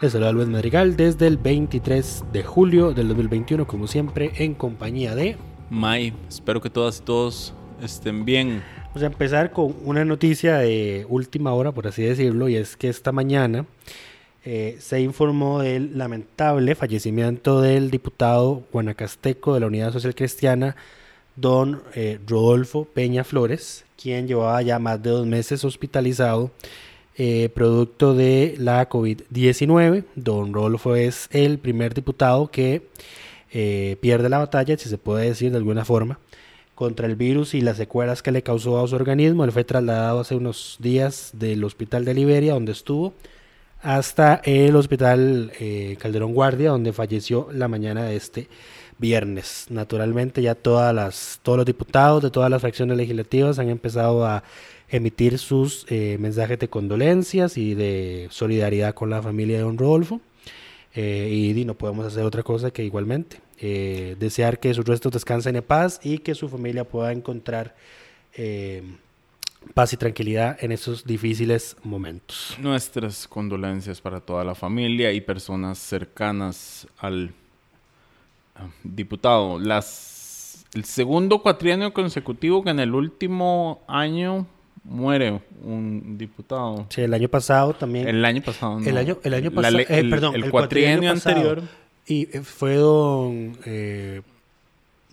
Les saluda Luis Madrigal desde el 23 de julio del 2021, como siempre, en compañía de... May, espero que todas y todos estén bien. Vamos a empezar con una noticia de última hora, por así decirlo, y es que esta mañana eh, se informó del lamentable fallecimiento del diputado guanacasteco de la Unidad Social Cristiana, don eh, Rodolfo Peña Flores, quien llevaba ya más de dos meses hospitalizado eh, producto de la COVID-19. Don Rodolfo es el primer diputado que pierde la batalla, si se puede decir de alguna forma, contra el virus y las secuelas que le causó a su organismo. Él fue trasladado hace unos días del hospital de Liberia, donde estuvo hasta el hospital eh, Calderón Guardia, donde falleció la mañana de este viernes. Naturalmente ya todas las, todos los diputados de todas las fracciones legislativas han empezado a emitir sus eh, mensajes de condolencias y de solidaridad con la familia de don Rodolfo. Eh, y, no podemos hacer otra cosa que igualmente desear que sus restos descansen en paz y que su familia pueda encontrar paz y tranquilidad en esos difíciles momentos. Nuestras condolencias para toda la familia y personas cercanas al ah, diputado. Las, el segundo cuatrienio consecutivo que en el último año muere un diputado. Sí, el año pasado también. El año pasado, El año, el año pasado, eh, perdón, el, cuatrienio, anterior. Y eh, fue don eh,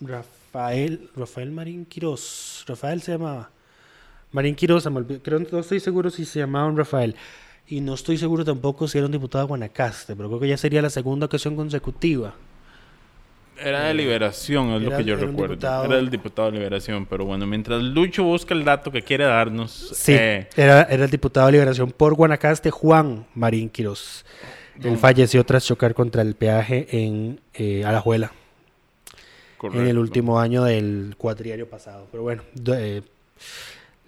Rafael, Rafael Marín Quiroz. Rafael se llamaba. Marín Quiroz, creo, no estoy seguro si se llamaba Rafael. Y no estoy seguro tampoco si era un diputado de Guanacaste, pero creo que ya sería la segunda ocasión consecutiva. Era de Liberación, es lo que yo recuerdo. Era el diputado de Liberación, pero bueno, mientras Lucho busca el dato que quiere darnos. Sí, eh, era, el diputado de Liberación por Guanacaste, Juan Marín Quiroz. Él falleció tras chocar contra el peaje en eh, Alajuela. En el último año del cuatriario pasado. Pero bueno, eh,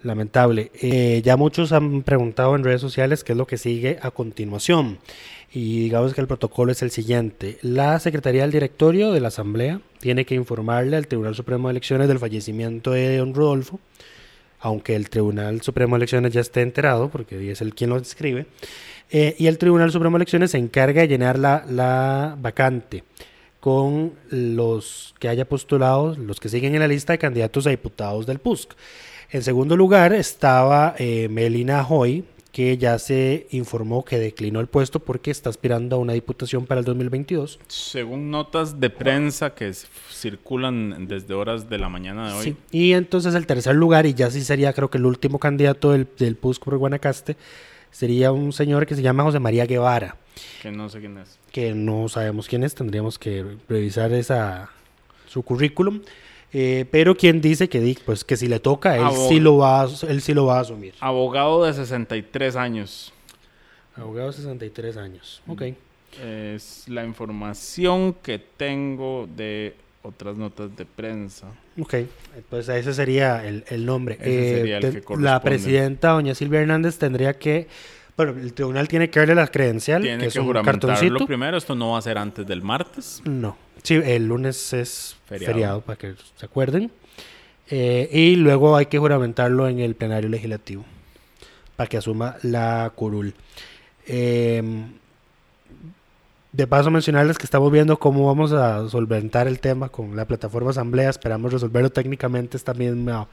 Lamentable. Eh, ya muchos han preguntado en redes sociales qué es lo que sigue a continuación. Y digamos que el protocolo es el siguiente. La Secretaría del Directorio de la Asamblea tiene que informarle al Tribunal Supremo de Elecciones del fallecimiento de don Rodolfo, aunque el Tribunal Supremo de Elecciones ya esté enterado, porque es el quien lo escribe. Eh, y el Tribunal Supremo de Elecciones se encarga de llenar la, la vacante con los que haya postulado, los que siguen en la lista de candidatos a diputados del PUSC. En segundo lugar estaba eh, Melina Hoy, que ya se informó que declinó el puesto porque está aspirando a una diputación para el 2022. Según notas de prensa que circulan desde horas de la mañana de hoy. Sí. Y entonces el tercer lugar, y ya sí sería creo que el último candidato del, del PUSC por Guanacaste, sería un señor que se llama José María Guevara. Que no sé quién es. Que no sabemos quién es, tendríamos que revisar esa, su currículum. Eh, pero quien dice que pues que si le toca, él sí, lo va a, él sí lo va a asumir. Abogado de 63 años. Abogado de 63 años, ok. Es la información que tengo de otras notas de prensa. Ok, pues ese sería el, el nombre. Eh, la presidenta, doña Silvia Hernández, tendría que... Bueno, el tribunal tiene que darle la credencial, tiene que, que juramentarlo primero. Esto no va a ser antes del martes. No. Sí, el lunes es feriado, para que se acuerden. Eh, y luego hay que juramentarlo en el plenario legislativo para que asuma la curul. Em, de paso mencionarles que estamos viendo cómo vamos a solventar el tema con la plataforma asamblea. Esperamos resolverlo técnicamente esta misma,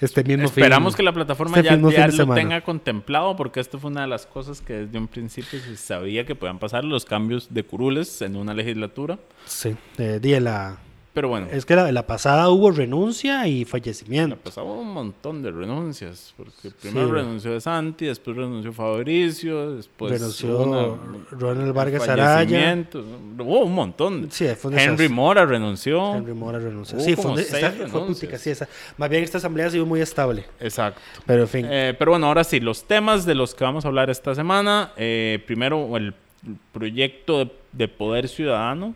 este mismo Esperamos fin- que la plataforma este ya, lo semana. tenga contemplado, porque esto fue una de las cosas que desde un principio se sabía que podían pasar los cambios de curules en una legislatura. Sí, eh, di, la, Pero bueno, es que la, la pasada hubo renuncia y le fallecimiento. pasaba un montón de renuncias, porque primero Sí. renunció de Santi, después renunció Fabricio, después Renunció hubo una- Ronald Vargas Araya. Hubo un montón. Sí, fue un Henry. Mora renunció. Henry Mora renunció. Hubo Sí, fue, seis esta- fue sí, esa- Más bien esta asamblea ha sido muy estable. Exacto. Pero en fin. Eh, pero bueno, ahora sí, los temas de los que vamos a hablar esta semana. eh, primero, el proyecto de, de Poder Ciudadano,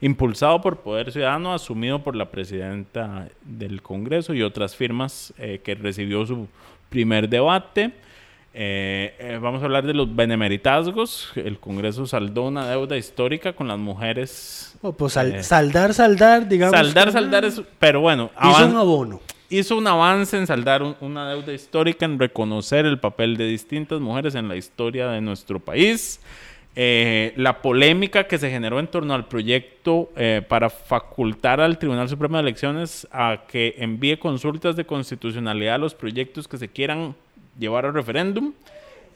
impulsado por Poder Ciudadano, asumido por la presidenta del Congreso y otras firmas eh, que recibió su primer debate. Eh, eh, vamos a hablar de los benemeritazgos. El Congreso saldó una deuda histórica con las mujeres. Oh, pues sal- saldar, saldar, digamos. Saldar, que- saldar es... Pero bueno, Hizo un abono. hizo un avance en saldar un- una deuda histórica, en reconocer el papel de distintas mujeres en la historia de nuestro país. Eh, la polémica que se generó en torno al proyecto eh, para facultar al Tribunal Supremo de Elecciones a que envíe consultas de constitucionalidad a los proyectos que se quieran llevar a referéndum.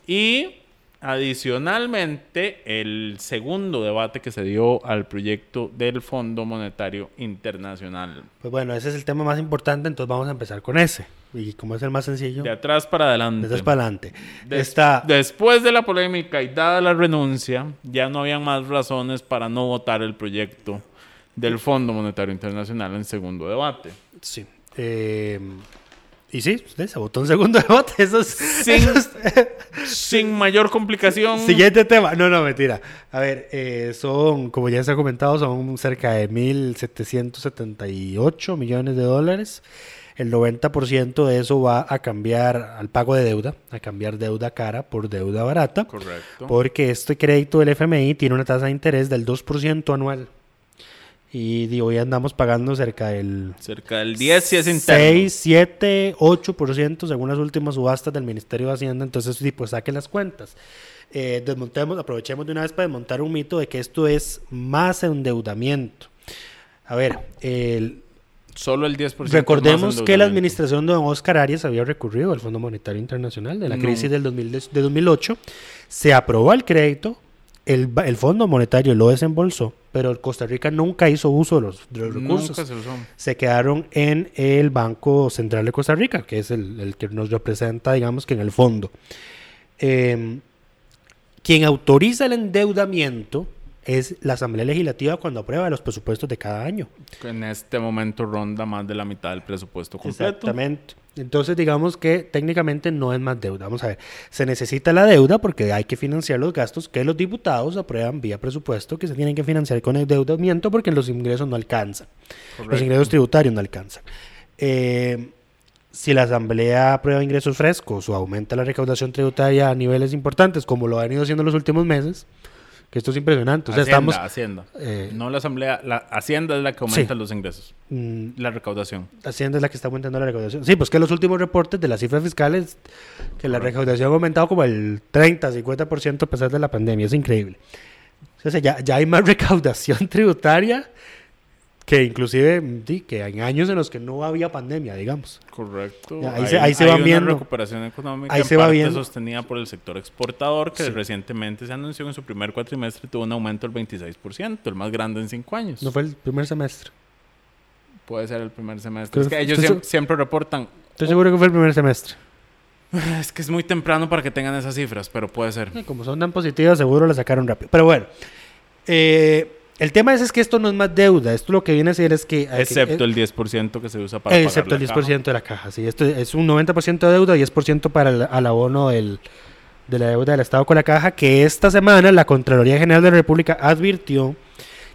Y adicionalmente, el segundo debate que se dio al proyecto del Fondo Monetario Internacional. Pues bueno, ese es el tema más importante, entonces vamos a empezar con ese. Y como es el más sencillo, De atrás para adelante. desde para adelante. Des- Está, Después de la polémica y dada la renuncia, ya no habían más razones para no votar el proyecto del Fondo Monetario Internacional en segundo debate. sí. eh, y sí, se votó un segundo debate. Eso es, Sin- Sin mayor complicación. Siguiente tema. No, no, mentira. A ver, eh, son, como ya se ha comentado, son cerca de 1.778 millones de dólares. El 90% de eso va a cambiar al pago de deuda, a cambiar deuda cara por deuda barata. Correcto. Porque este crédito del FMI tiene una tasa de interés del 2% anual. Y di, hoy andamos pagando cerca del Cerca del 10 si es interno. 6, 7, 8% según las últimas subastas del Ministerio de Hacienda. Entonces, sí, pues saquen las cuentas. Eh, desmontemos, aprovechemos de una vez para desmontar un mito de que esto es más endeudamiento. A ver, el- Solo el 10%. más recordemos que la administración de don Oscar Arias había recurrido al Fondo Monetario Internacional de la No. crisis del 2000 de, de 2008. Se aprobó el crédito, el, el Fondo Monetario lo desembolsó, pero Costa Rica nunca hizo uso de los, de los recursos Nunca se usó. se quedaron en el Banco Central de Costa Rica, que es el, el que nos representa, digamos que en el fondo. Eh, quien autoriza el endeudamiento es la Asamblea Legislativa cuando aprueba los presupuestos de cada año. En este momento ronda más de la mitad del presupuesto completo. Exactamente. Entonces, digamos que técnicamente no es más deuda. Vamos a ver, se necesita la deuda porque hay que financiar los gastos que los diputados aprueban vía presupuesto, que se tienen que financiar con endeudamiento porque los ingresos no alcanzan. Los ingresos tributarios no alcanzan. Eh, si la Asamblea aprueba ingresos frescos o aumenta la recaudación tributaria a niveles importantes, como lo ha venido haciendo en los últimos meses, que esto es impresionante. O sea, Hacienda, estamos. Hacienda. eh, no la Asamblea, la Hacienda es la que aumenta Sí. los ingresos. mm, La recaudación. Hacienda es la que está aumentando la recaudación. Sí, pues que los últimos reportes de las cifras fiscales, que la recaudación ha aumentado como el 30, 50% a pesar de la pandemia. Es increíble. O sea, ya, ya hay más recaudación tributaria que inclusive sí, que en años en los que no había pandemia, digamos. Correcto. Ya, ahí se- ahí se va una viendo. recuperación económica Ahí en se va viendo. sostenida por el sector exportador que Sí. recientemente se anunció en su primer cuatrimestre tuvo un aumento del 26%, el más grande en cinco años. No fue el primer semestre. Puede ser el primer semestre. Creo- Es que ellos estoy siem- seg- siempre reportan. Estoy seguro que fue el primer semestre. Es que es muy temprano para que tengan esas cifras, pero puede ser. Como son tan positivas, seguro la sacaron rápido. Pero bueno, eh, el tema es, es que esto no es más deuda. Esto lo que viene a ser es que... Excepto eh, el 10% que se usa para Excepto pagar el la 10% caja. de la caja, sí. Esto es un 90% de deuda, 10% para el al abono del, de la deuda del Estado con la caja, que esta semana la Contraloría General de la República advirtió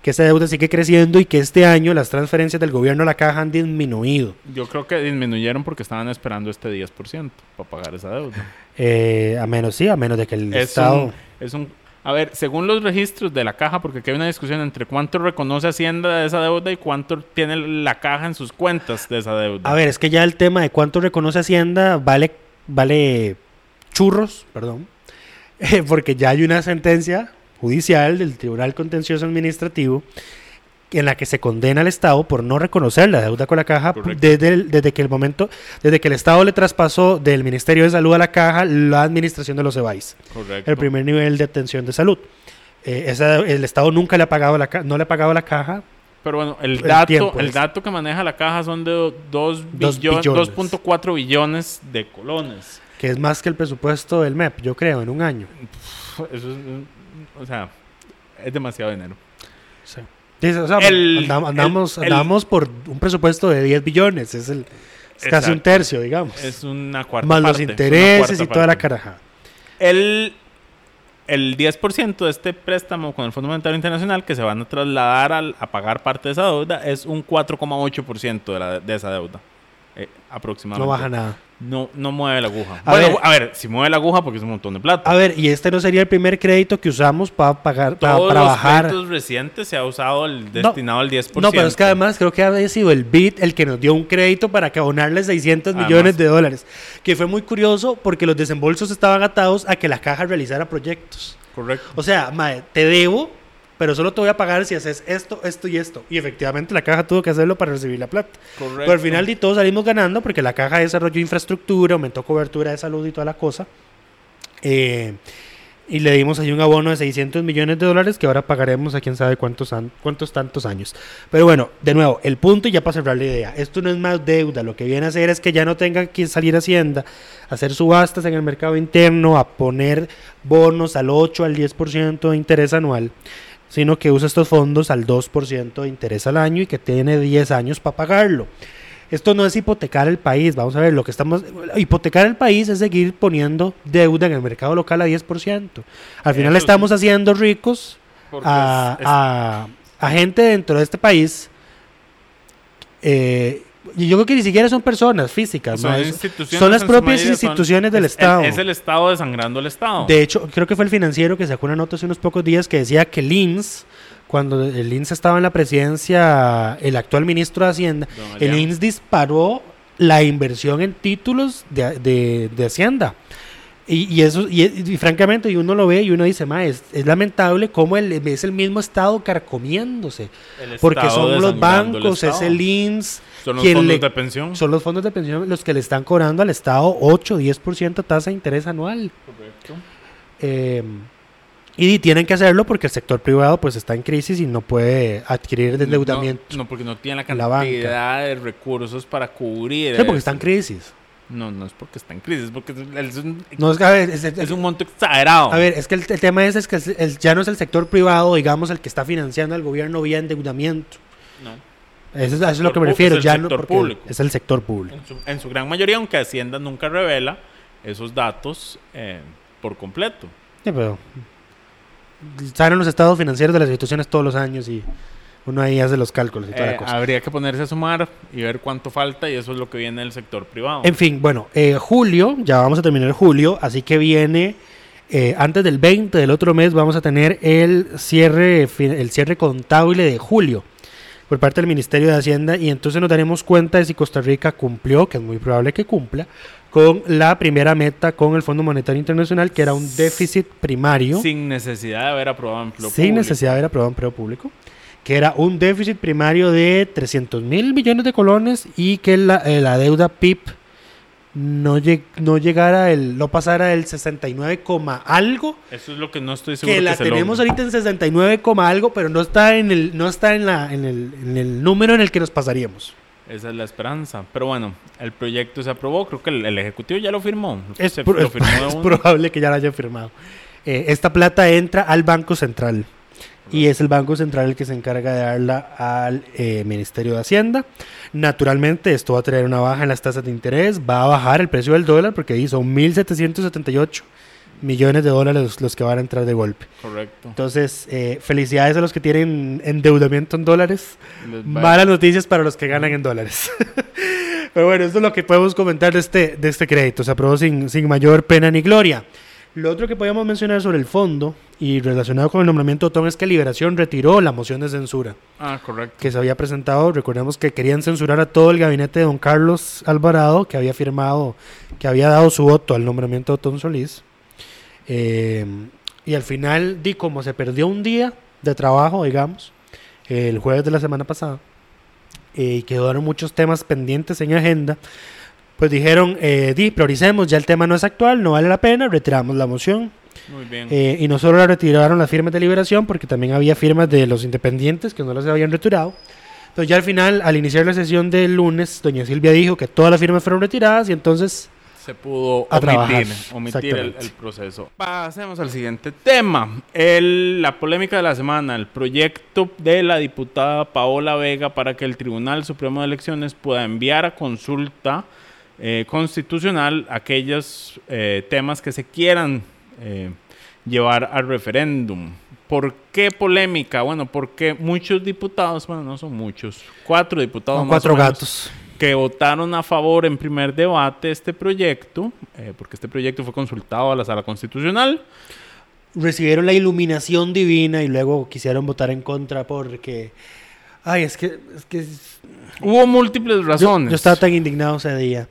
que esa deuda sigue creciendo y que este año las transferencias del gobierno a la caja han disminuido. Yo creo que disminuyeron porque estaban esperando este 10% para pagar esa deuda. Eh, a menos, sí, a menos de que el Es Estado... un, es un- a ver, según los registros de la caja, porque aquí hay una discusión entre cuánto reconoce Hacienda de esa deuda y cuánto tiene la caja en sus cuentas de esa deuda. A ver, es que ya el tema de cuánto reconoce Hacienda vale, vale churros, perdón, eh, porque ya hay una sentencia judicial del Tribunal Contencioso Administrativo en la que se condena al Estado por no reconocer la deuda con la caja desde, el- desde que el momento, desde que el Estado le traspasó del Ministerio de Salud a la caja la administración de los EBAIS, Correcto. el primer nivel de atención de salud. Eh, esa- el Estado nunca le ha pagado la no le ha pagado la caja Pero bueno, el el dato, tiempo el es- dato que maneja la caja son de dos Dos billon- billones. 2.4 billones de colones. que es más que el presupuesto del MEP, yo creo, en un año. Eso es, o sea, es demasiado dinero. Sí. Dice, o sea, El- andam- andamos, el- andamos por un presupuesto de 10 billones, es, el, es casi un tercio, digamos. Es una cuarta más los parte, intereses y toda la parte. caraja. El, el 10% de este préstamo con el Fondo Monetario Internacional que se van a trasladar al- a pagar parte de esa deuda es un 4,8% de, la- de esa deuda. Eh, aproximadamente. No baja nada. No, no mueve la aguja. A bueno, ver. a ver, si mueve la aguja porque es un montón de plata. A ver, y este no sería el primer crédito que usamos para pagar, para, Todos para los bajar. créditos recientes se ha usado el destinado al 10%. No, pero es que además creo que había sido el BID el que nos dio un crédito para que abonarle 600 Además. millones de dólares. Que fue muy curioso porque los desembolsos estaban atados a que la caja realizara proyectos. Correcto. O sea, te debo, pero solo te voy a pagar si haces esto, esto y esto. Y efectivamente la caja tuvo que hacerlo para recibir la plata. Correcto. Pero al final de todos salimos ganando porque la caja desarrolló infraestructura, aumentó cobertura de salud y toda la cosa. Eh, y le dimos ahí un abono de 600 millones de dólares que ahora pagaremos a quién sabe cuántos, cuántos tantos años. Pero bueno, de nuevo, el punto y ya para cerrar la idea. Esto no es más deuda. Lo que viene a hacer es que ya no tenga que salir Hacienda a hacer subastas en el mercado interno, a poner bonos al 8, al 10% de interés anual sino que usa estos fondos al 2% de interés al año y que tiene 10 años para pagarlo. Esto no es hipotecar el país, vamos a ver, lo que estamos... Hipotecar el país es seguir poniendo deuda en el mercado local a 10%. Al final Eso estamos haciendo ricos a, es- es- a- a gente dentro de este país. eh, y yo creo que ni siquiera son personas físicas, son las propias son- instituciones del es el- Estado. Es el Estado desangrando al Estado. De hecho, creo que fue el financiero que sacó una nota hace unos pocos días que decía que el INS, cuando el INS estaba en la presidencia, el actual ministro de Hacienda, el. INS disparó la inversión en títulos de, de- de Hacienda. Y, y eso, y, y francamente, y uno lo ve y uno dice, ma, es, es lamentable cómo el, es el mismo Estado carcomiéndose. El Porque Estado son los bancos, es Estado. el INS, Son los fondos le- de pensión. son los fondos de pensión los que le están cobrando al Estado 8, 10% tasa de interés anual. Correcto. Eh, y tienen que hacerlo porque el sector privado pues está en crisis y no puede adquirir endeudamiento. No, no, porque no tiene la La cantidad de recursos para cubrir. Sí, porque está en crisis. No, no es porque está en crisis, porque es, un, No es, que, a ver, es, es- es un monto exagerado. a ver, es que el, el tema es, es que el- el- ya no es el sector privado, digamos, el que está financiando al gobierno vía endeudamiento. No. Eso eso es lo que me refiero. ya no público. Es el sector público. En su, en su gran mayoría, aunque Hacienda nunca revela esos datos eh, por completo. Sí, pero salen los estados financieros de las instituciones todos los años y uno ahí hace los cálculos y toda Eh, la cosa. habría que ponerse a sumar y ver cuánto falta y eso es lo que viene del sector privado. En fin, bueno, eh, julio, ya vamos a terminar julio, así que viene eh, antes del 20 del otro mes vamos a tener el cierre, el cierre contable de julio por parte del Ministerio de Hacienda y entonces nos daremos cuenta de si Costa Rica cumplió, que es muy probable que cumpla, con la primera meta con el Fondo Monetario Internacional, que era un déficit primario Sin necesidad de haber aprobado empleo sin público. necesidad de haber aprobado empleo público, que era un déficit primario de 300 mil millones de colones y que la, eh, la deuda PIB no, lleg- no llegara, el, no pasara el 69, coma algo, Eso es lo que no estoy seguro que la se tenemos ahorita en 69, coma algo, pero no está en el, no está en, la, en, el, en el número en el que nos pasaríamos. Esa es la esperanza. Pero bueno, el proyecto se aprobó. Creo que el, el Ejecutivo ya lo firmó. Es, Se- pro- lo firmó es probable que ya la hayan firmado. Eh, esta plata entra al Banco Central y es el Banco Central el que se encarga de darla al eh, Ministerio de Hacienda. Naturalmente, esto va a traer una baja en las tasas de interés, va a bajar el precio del dólar porque ahí son 1.778 millones de dólares los, los que van a entrar de golpe. Correcto. Entonces, eh, felicidades a los que tienen endeudamiento en dólares. Malas noticias para los que ganan en dólares. Pero bueno, esto es lo que podemos comentar de este, de este crédito. Se aprobó sin, sin mayor pena ni gloria. Lo otro que podemos mencionar sobre el fondo y relacionado con el nombramiento de Otón es que Liberación retiró la moción de censura Ah, correcto. que se había presentado. Recordemos que querían censurar a todo el gabinete de don Carlos Alvarado, que había firmado, que había dado su voto al nombramiento de Otón Solís. Eh, y al final, di como se perdió un día de trabajo, digamos, el jueves de la semana pasada eh, y quedaron muchos temas pendientes en agenda, pues dijeron, eh, di, prioricemos, ya el tema no es actual, no vale la pena, retiramos la moción. Muy bien. Eh, y no solo la retiraron las firmas de liberación, porque también había firmas de los independientes que no las habían retirado. Entonces ya al final, al iniciar la sesión del lunes, doña Silvia dijo que todas las firmas fueron retiradas y entonces se pudo A omitir, omitir el, el proceso. Pasemos al siguiente tema. El- la polémica de la semana, el proyecto de la diputada Paola Vega para que el Tribunal Supremo de Elecciones pueda enviar a consulta eh, constitucional aquellos eh, temas que se quieran eh, llevar al referéndum. ¿Por qué polémica? Bueno, porque muchos diputados, bueno, no son muchos, cuatro diputados son más cuatro o menos, gatos. que votaron a favor en primer debate este proyecto, porque este proyecto fue consultado a la Sala Constitucional. recibieron la iluminación divina y luego quisieron votar en contra porque... Ay, es que... Es que Hubo múltiples yo, razones. yo estaba tan indignado ese día.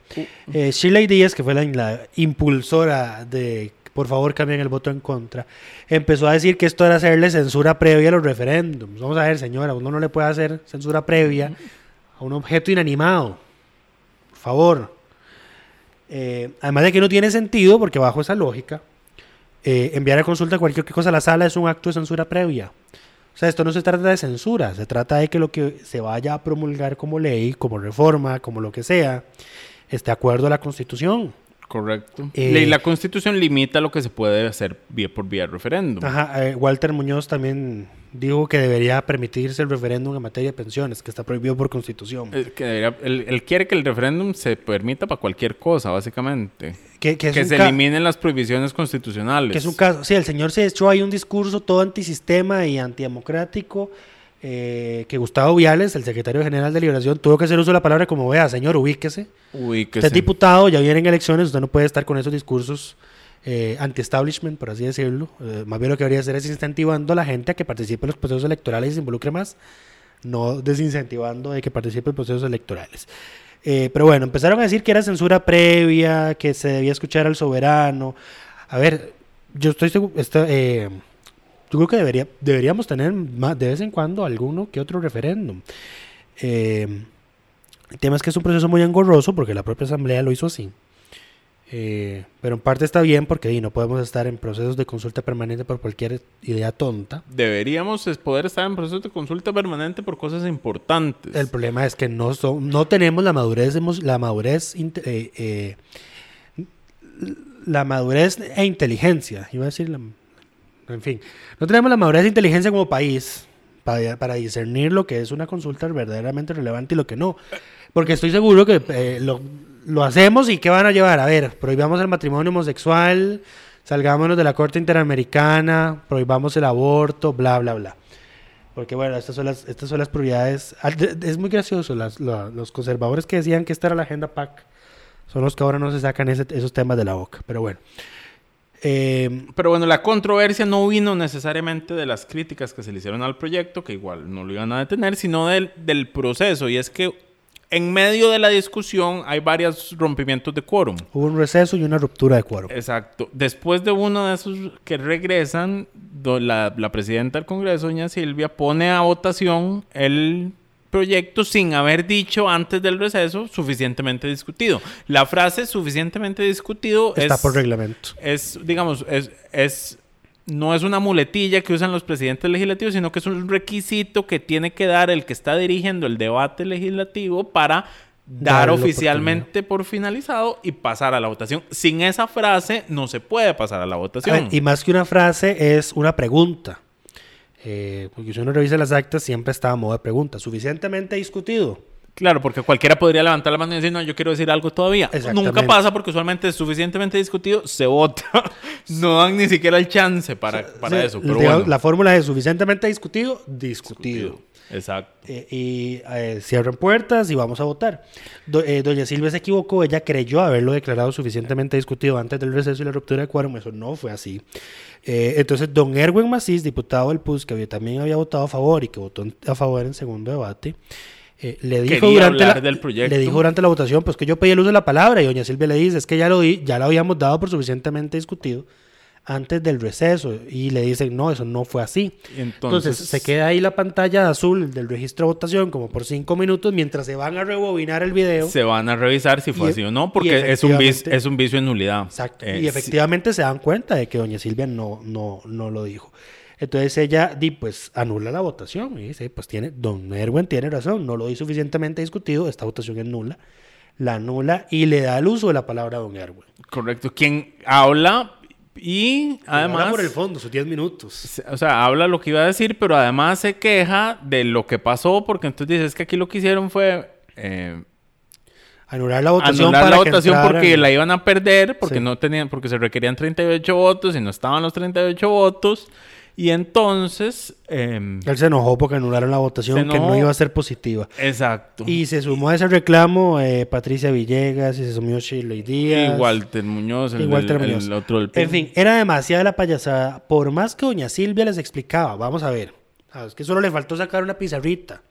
Eh, Shirley Díaz, que fue la, la impulsora de por favor cambien el voto en contra, empezó a decir que esto era hacerle censura previa a los referéndums. Vamos a ver, señora, uno no le puede hacer censura previa a un objeto inanimado. Por favor. Eh, además de que no tiene sentido, porque bajo esa lógica, eh, enviar a consulta cualquier cosa a la sala es un acto de censura previa. O sea, esto no se trata de censura, se trata de que lo que se vaya a promulgar como ley, como reforma, como lo que sea, esté de acuerdo a la Constitución. Correcto. Eh, y la Constitución limita lo que se puede hacer vía por vía referéndum. Ajá, eh, Walter Muñoz también dijo que debería permitirse el referéndum en materia de pensiones, que está prohibido por Constitución. Eh, que debería- él, él quiere que el referéndum se permita para cualquier cosa, básicamente. Que, se eliminen las prohibiciones constitucionales. Que es un caso, sí, el señor se echó ahí un discurso todo antisistema y antidemocrático, eh, que Gustavo Viales, el secretario general de Liberación, tuvo que hacer uso de la palabra como vea, señor, ubíquese. Uy, que Usted es diputado, ya vienen elecciones, usted no puede estar con esos discursos eh, anti-establishment, por así decirlo. Eh, más bien lo que debería hacer es incentivando a la gente a que participe en los procesos electorales y se involucre más, no desincentivando de que participe en procesos electorales. Eh, pero bueno, empezaron a decir que era censura previa, que se debía escuchar al soberano. A ver, yo estoy seguro, eh, yo creo que debería, deberíamos tener más, de vez en cuando alguno que otro referéndum. Eh, el tema es que es un proceso muy engorroso porque la propia asamblea lo hizo así. Eh, pero en parte está bien porque di, no podemos estar en procesos de consulta permanente por cualquier idea tonta. Deberíamos poder estar en proceso de consulta permanente por cosas importantes. El problema es que no, son, no tenemos la madurez, la madurez, eh, eh, la madurez e inteligencia. Iba a decir, la- en fin, no tenemos la madurez e inteligencia como país para, para discernir lo que es una consulta verdaderamente relevante y lo que no. Porque estoy seguro que eh, lo, lo hacemos y ¿qué van a llevar? A ver, prohibamos el matrimonio homosexual, salgámonos de la Corte Interamericana, prohibamos el aborto, bla, bla, bla. Porque bueno, estas son las, estas son las prioridades. De- Es muy gracioso, las- la- los conservadores que decían que esta era la agenda PAC son los que ahora no se sacan ese- esos temas de la boca. Pero bueno. Eh, Pero bueno, la controversia no vino necesariamente de las críticas que se le hicieron al proyecto, que igual no lo iban a detener, sino del, del proceso. Y es que en medio de la discusión hay varios rompimientos de quórum. hubo un receso y una ruptura de quórum. Exacto. Después de uno de esos que regresan, la, la presidenta del Congreso, doña Silvia, pone a votación el proyecto sin haber dicho antes del receso suficientemente discutido. La frase suficientemente discutido Está es, por reglamento. es, digamos, es, es, no es una muletilla que usan los presidentes legislativos, sino que es un requisito que tiene que dar el que está dirigiendo el debate legislativo para dar oficialmente por finalizado y pasar a la votación. Sin esa frase no se puede pasar a la A votación. ver, y más que una frase, es una pregunta. Eh, porque si uno revisa las actas, siempre está a modo de pregunta. ¿Suficientemente discutido? Claro, porque cualquiera podría levantar la mano y decir, no, yo quiero decir algo todavía. Nunca pasa porque usualmente es suficientemente discutido, se vota. no dan ni siquiera el chance para, para Sí, eso. Pero digamos, bueno. La fórmula es suficientemente discutido, discutido. Exacto. Eh, y eh, cierran puertas y vamos a votar. Do- eh, doña Silvia se equivocó, ella creyó haberlo declarado suficientemente discutido antes del receso y la ruptura de quórum, eso no fue así. Eh, entonces, don Erwin Macís, diputado del PUS, que también había votado a favor y que votó a favor en segundo debate, eh, le, dijo durante la, del le dijo durante la votación, pues que yo pedí el uso de la palabra y doña Silvia le dice, es que ya lo, di, ya lo habíamos dado por suficientemente discutido antes del receso y le dicen, no, eso no fue así. Entonces- Entonces, se queda ahí la pantalla azul del registro de votación como por cinco minutos mientras se van a rebobinar el video. Se van a revisar si fue Y- así o no, porque es un, vicio, es un vicio en nulidad. Exacto. Eh, y sí- efectivamente se dan cuenta de que doña Silvia no, no, no lo dijo. Entonces ella di, pues anula la votación y dice, pues tiene, don Erwin tiene razón, no lo di suficientemente discutido, esta votación es nula. La anula y le da el uso de la palabra a don Erwin. Correcto. Quien habla y Además, además... por el fondo, sus 10 minutos. O sea, habla lo que iba a decir, pero además se queja de lo que pasó, porque entonces dice, es que aquí lo que hicieron fue... eh, Anular la votación anular para la que votación entraran- porque la iban a perder, porque Sí. no tenían, porque se requerían 38 votos y no estaban los 38 votos. Y entonces, em, Él se enojó porque anularon la votación que no iba a ser positiva. exacto. Y se sumó a ese reclamo eh, Patricia Villegas y se sumió Shirley Díaz. Y Walter Muñoz, el, y Walter el- el Muñoz. otro del En fin, era demasiada la payasada. Por más que doña Silvia les explicaba, vamos a ver, ah, es que solo le faltó sacar una pizarrita.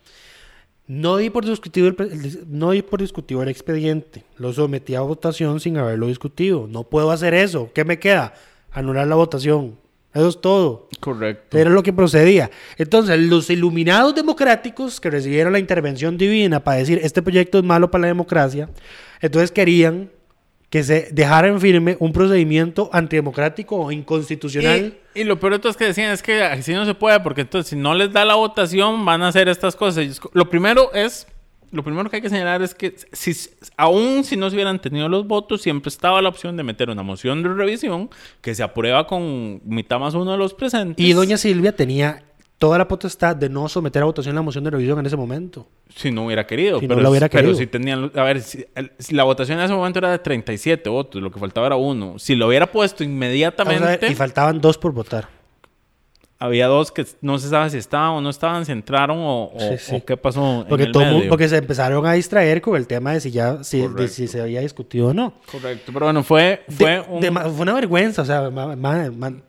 No di por discutido el- no di por discutido el expediente. Lo sometí a votación sin haberlo discutido. No puedo hacer eso. ¿Qué me queda? Anular la votación. Eso es todo. Correcto. Era lo que procedía. Entonces, los iluminados democráticos que recibieron la intervención divina para decir este proyecto es malo para la democracia, entonces querían que se dejara en firme un procedimiento antidemocrático o inconstitucional. Y, y lo peor de todo es que decían, es que así no se puede, porque entonces si no les da la votación van a hacer estas cosas. Lo primero es, lo primero que hay que señalar es que si, aún si no se hubieran tenido los votos, siempre estaba la opción de meter una moción de revisión que se aprueba con mitad más uno de los presentes. Y doña Silvia tenía toda la potestad de no someter a votación la moción de revisión en ese momento. Si no hubiera querido. Si no pero, la hubiera pero querido. si tenían... A ver, si, la votación en ese momento era de 37 votos, lo que faltaba era uno. Si lo hubiera puesto inmediatamente... ver, y faltaban dos por votar. Había dos que no se sabe si estaban o no estaban, si entraron o, o- Sí, sí. o qué pasó Porque, en el todo medio. porque se empezaron a distraer con el tema de si ya si, de si se había discutido o no. Correcto, pero bueno, fue, De- fue un... de fue una vergüenza, o sea,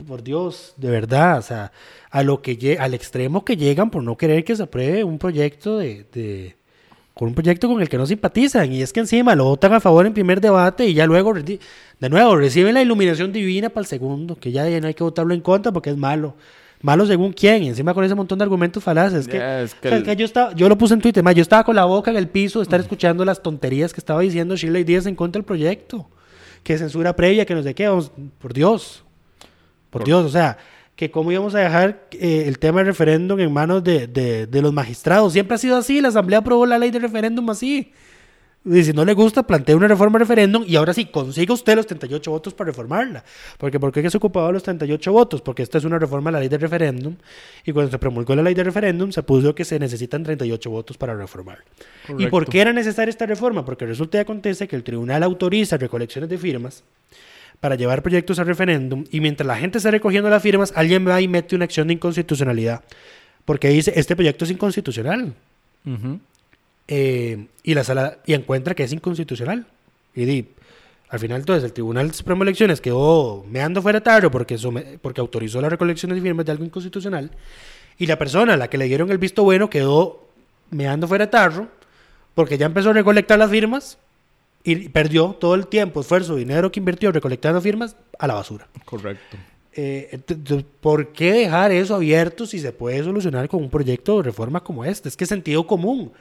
por Dios, de verdad, o sea, a lo que al extremo que llegan por no querer que se apruebe un proyecto de, de- con un proyecto con el que no simpatizan y es que encima lo votan a favor en primer debate y ya luego de nuevo reciben la iluminación divina para el segundo, que ya no hay que votarlo en contra porque es malo. Malo según quién, y encima con ese montón de argumentos falaces. Es que, Ya, es que o sea, el- es que yo, estaba, yo lo puse en Twitter, ma, yo estaba con la boca en el piso de estar escuchando las tonterías que estaba diciendo Shirley Díaz en contra del proyecto que censura previa, que no sé qué, vamos, por Dios, por, Por- Dios, o sea, que cómo íbamos a dejar eh, el tema del referéndum en manos de, de- de los magistrados. Siempre ha sido así, la Asamblea aprobó la ley de referéndum así. Y si no le gusta, plantea una reforma referéndum y ahora sí, consiga usted los 38 votos para reformarla. Porque ¿por qué se ocupaba los 38 votos? Porque esta es una reforma a la ley de referéndum y cuando se promulgó la ley de referéndum se puso que se necesitan 38 votos para reformar. ¿Y por qué era necesaria esta reforma? Porque resulta y acontece que el tribunal autoriza recolecciones de firmas para llevar proyectos a referéndum y mientras la gente está recogiendo las firmas, alguien va y mete una acción de inconstitucionalidad porque dice, este proyecto es inconstitucional. Ujú. Eh, y la sala y encuentra que es inconstitucional. Y di, al final entonces el Tribunal Supremo de Elecciones quedó meando fuera tarde porque, some- porque autorizó la recolección de firmas de algo inconstitucional y la persona a la que le dieron el visto bueno quedó meando fuera tarro porque ya empezó a recolectar las firmas y perdió todo el tiempo, esfuerzo, dinero que invirtió recolectando firmas a la basura. Correcto. Eh, ¿Por qué dejar eso abierto si se puede solucionar con un proyecto de reforma como este? Es que es sentido común.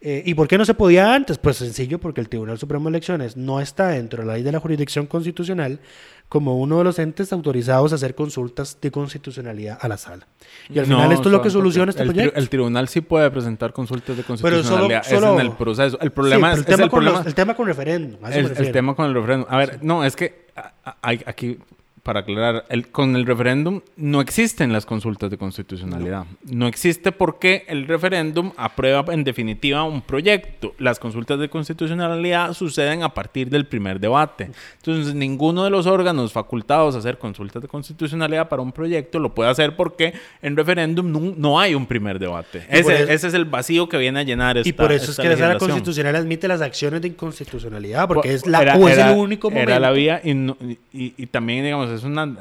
Eh, ¿Y por qué no se podía antes? Pues sencillo, porque el Tribunal Supremo de Elecciones no está dentro de la ley de la jurisdicción constitucional como uno de los entes autorizados a hacer consultas de constitucionalidad a la sala. Y al No, final esto es lo que soluciona este el, proyecto. El tribunal sí puede presentar consultas de Pero solo- constitucionalidad. solo- es en el proceso. El problema es, el, es tema el con los- problema. el tema con referéndum. el, el tema con el referéndum. A ver, no, es que a- aquí, para aclarar, el, con el referéndum no existen las consultas de constitucionalidad. No. existe porque el referéndum aprueba en definitiva un proyecto. Las consultas de constitucionalidad suceden a partir del primer debate. Entonces, ninguno de los órganos facultados a hacer consultas de constitucionalidad para un proyecto lo puede hacer porque en referéndum no, no hay un primer debate. Ese, eso- ese es el vacío que viene a llenar esta y por eso es que la sala constitucional admite las acciones de inconstitucionalidad, porque es, la, era- es el único momento. Era la vía y, no- y- y- y también, digamos, es una,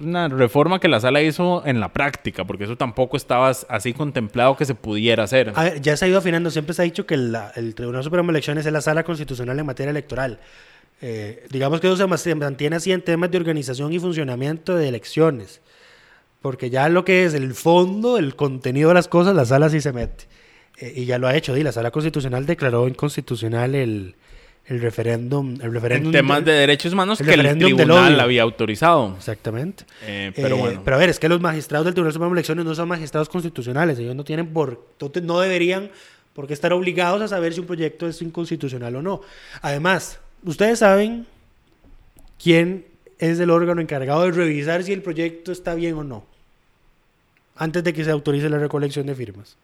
una reforma que la sala hizo en la práctica, porque eso tampoco estaba así contemplado que se pudiera hacer. Ya se ha ido afinando, siempre se ha dicho que la- el Tribunal Supremo de Elecciones es la sala constitucional en materia electoral. Eh, digamos que eso se mantiene así en temas de organización y funcionamiento de elecciones. Porque ya lo que es el fondo, el contenido de las cosas, la sala sí se mete. Eh, y ya lo ha hecho. Y la sala constitucional declaró inconstitucional el, el referéndum. El referéndum En temas de- de derechos humanos el que el tribunal había autorizado. Exactamente. Eh, pero Eh, bueno. pero a ver, es que los magistrados del Tribunal Supremo de Elecciones no son magistrados constitucionales. Ellos no tienen por. No deberían por qué estar obligados a saber si un proyecto es inconstitucional o no. Además, ustedes saben quién es el órgano encargado de revisar si el proyecto está bien o no. Antes de que se autorice la recolección de firmas.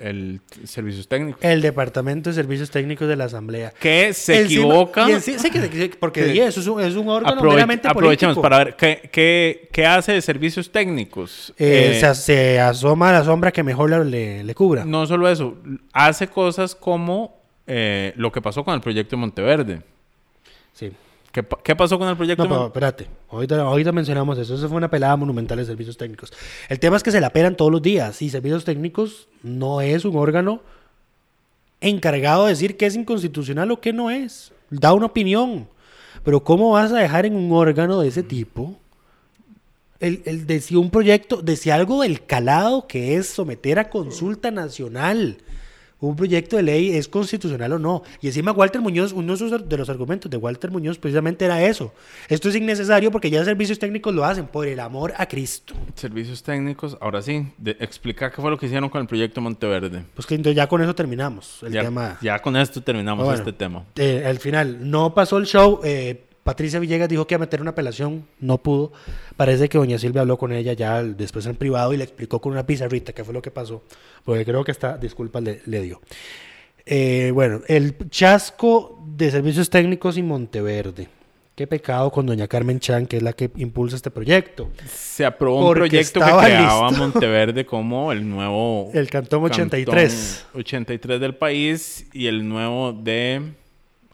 El servicios técnicos. El Departamento de Servicios Técnicos de la Asamblea. Que se Encima- equivoca. y enci- sí, que porque Sí. di, eso es un, es un órgano Aprove- meramente aprovechemos político. para ver qué, qué, qué hace de servicios técnicos. Eh, Eh, se, as- se asoma a la sombra que mejor le- le, le cubra. no solo eso, hace cosas como eh, lo que pasó con el proyecto de Monteverde. Sí. ¿Qué, qué pasó con el proyecto? No, pero espérate. Ahorita, ahorita mencionamos eso. Eso fue una pelada monumental de servicios técnicos. El tema es que se la pelan todos los días. Y servicios técnicos no es un órgano encargado de decir qué es inconstitucional o qué no es. Da una opinión. Pero ¿cómo vas a dejar en un órgano de ese tipo el, el de si un proyecto, de si algo del calado que es someter a consulta nacional un proyecto de ley es constitucional o no? Y encima Walter Muñoz, uno de los argumentos de Walter Muñoz precisamente era eso. Esto es innecesario porque ya servicios técnicos lo hacen por el amor a Cristo. Servicios técnicos, ahora sí, de, explica qué fue lo que hicieron con el proyecto Monteverde. Pues que entonces ya con eso terminamos el ya, tema. ya con esto terminamos Bueno, este tema. eh, al final, no pasó el show. eh, Patricia Villegas dijo que iba a meter una apelación, no pudo. Parece que doña Silvia habló con ella ya después en privado y le explicó con una pizarrita qué fue lo que pasó. Porque creo que esta disculpa le, le dio. Eh, bueno, el chasco de servicios técnicos y Monteverde. Qué pecado con doña Carmen Chan, que es la que impulsa este proyecto. Se aprobó un proyecto que creaba listo. Monteverde como el nuevo... El Cantón 83. Cantón 83 del país y el nuevo de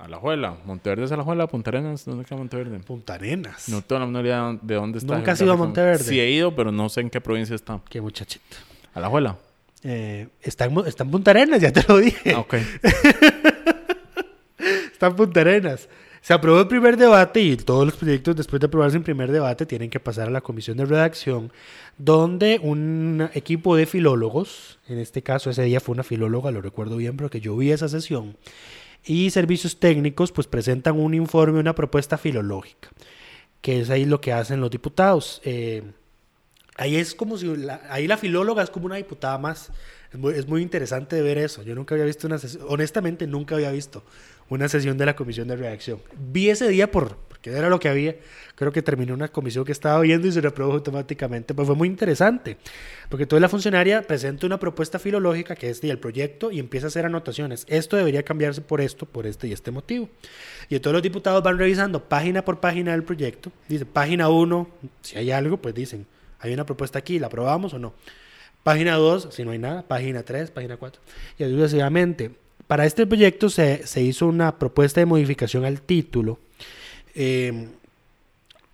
Alajuela. Monteverde es Alajuela, Punta Arenas, ¿dónde queda Monteverde? Punta Arenas. No tengo la menor idea de dónde está. Nunca has ido a. Monteverde. Sí he ido, pero no sé en qué provincia está. Qué muchachita. Alajuela. Eh, está, en, está en Punta Arenas, ya te lo dije. Ah, ok. Está en Punta Arenas. Se aprobó el primer debate y todos los proyectos después de aprobarse en primer debate tienen que pasar a la comisión de redacción, donde un equipo de filólogos, en este caso ese día fue una filóloga, lo recuerdo bien porque yo vi esa sesión, y servicios técnicos pues presentan un informe, una propuesta filológica, que es ahí lo que hacen los diputados. Eh, ahí es como si, la, ahí la filóloga es como una diputada más. Es muy, es muy interesante ver eso. Yo nunca había visto una sesión, honestamente nunca había visto una sesión de la comisión de redacción. Vi ese día por, porque era lo que había. Creo que terminó una comisión que estaba viendo y se reprobó automáticamente. Pues fue muy interesante, porque toda la funcionaria presenta una propuesta filológica que es del proyecto y empieza a hacer anotaciones. Esto debería cambiarse por esto, por este y este motivo. Y todos los diputados van revisando página por página del proyecto. Dice, página 1, si hay algo, pues dicen, hay una propuesta aquí, ¿la aprobamos o no? Página 2, si no hay nada, página 3, página 4. Y así sucesivamente. Para este proyecto se, se hizo una propuesta de modificación al título, eh,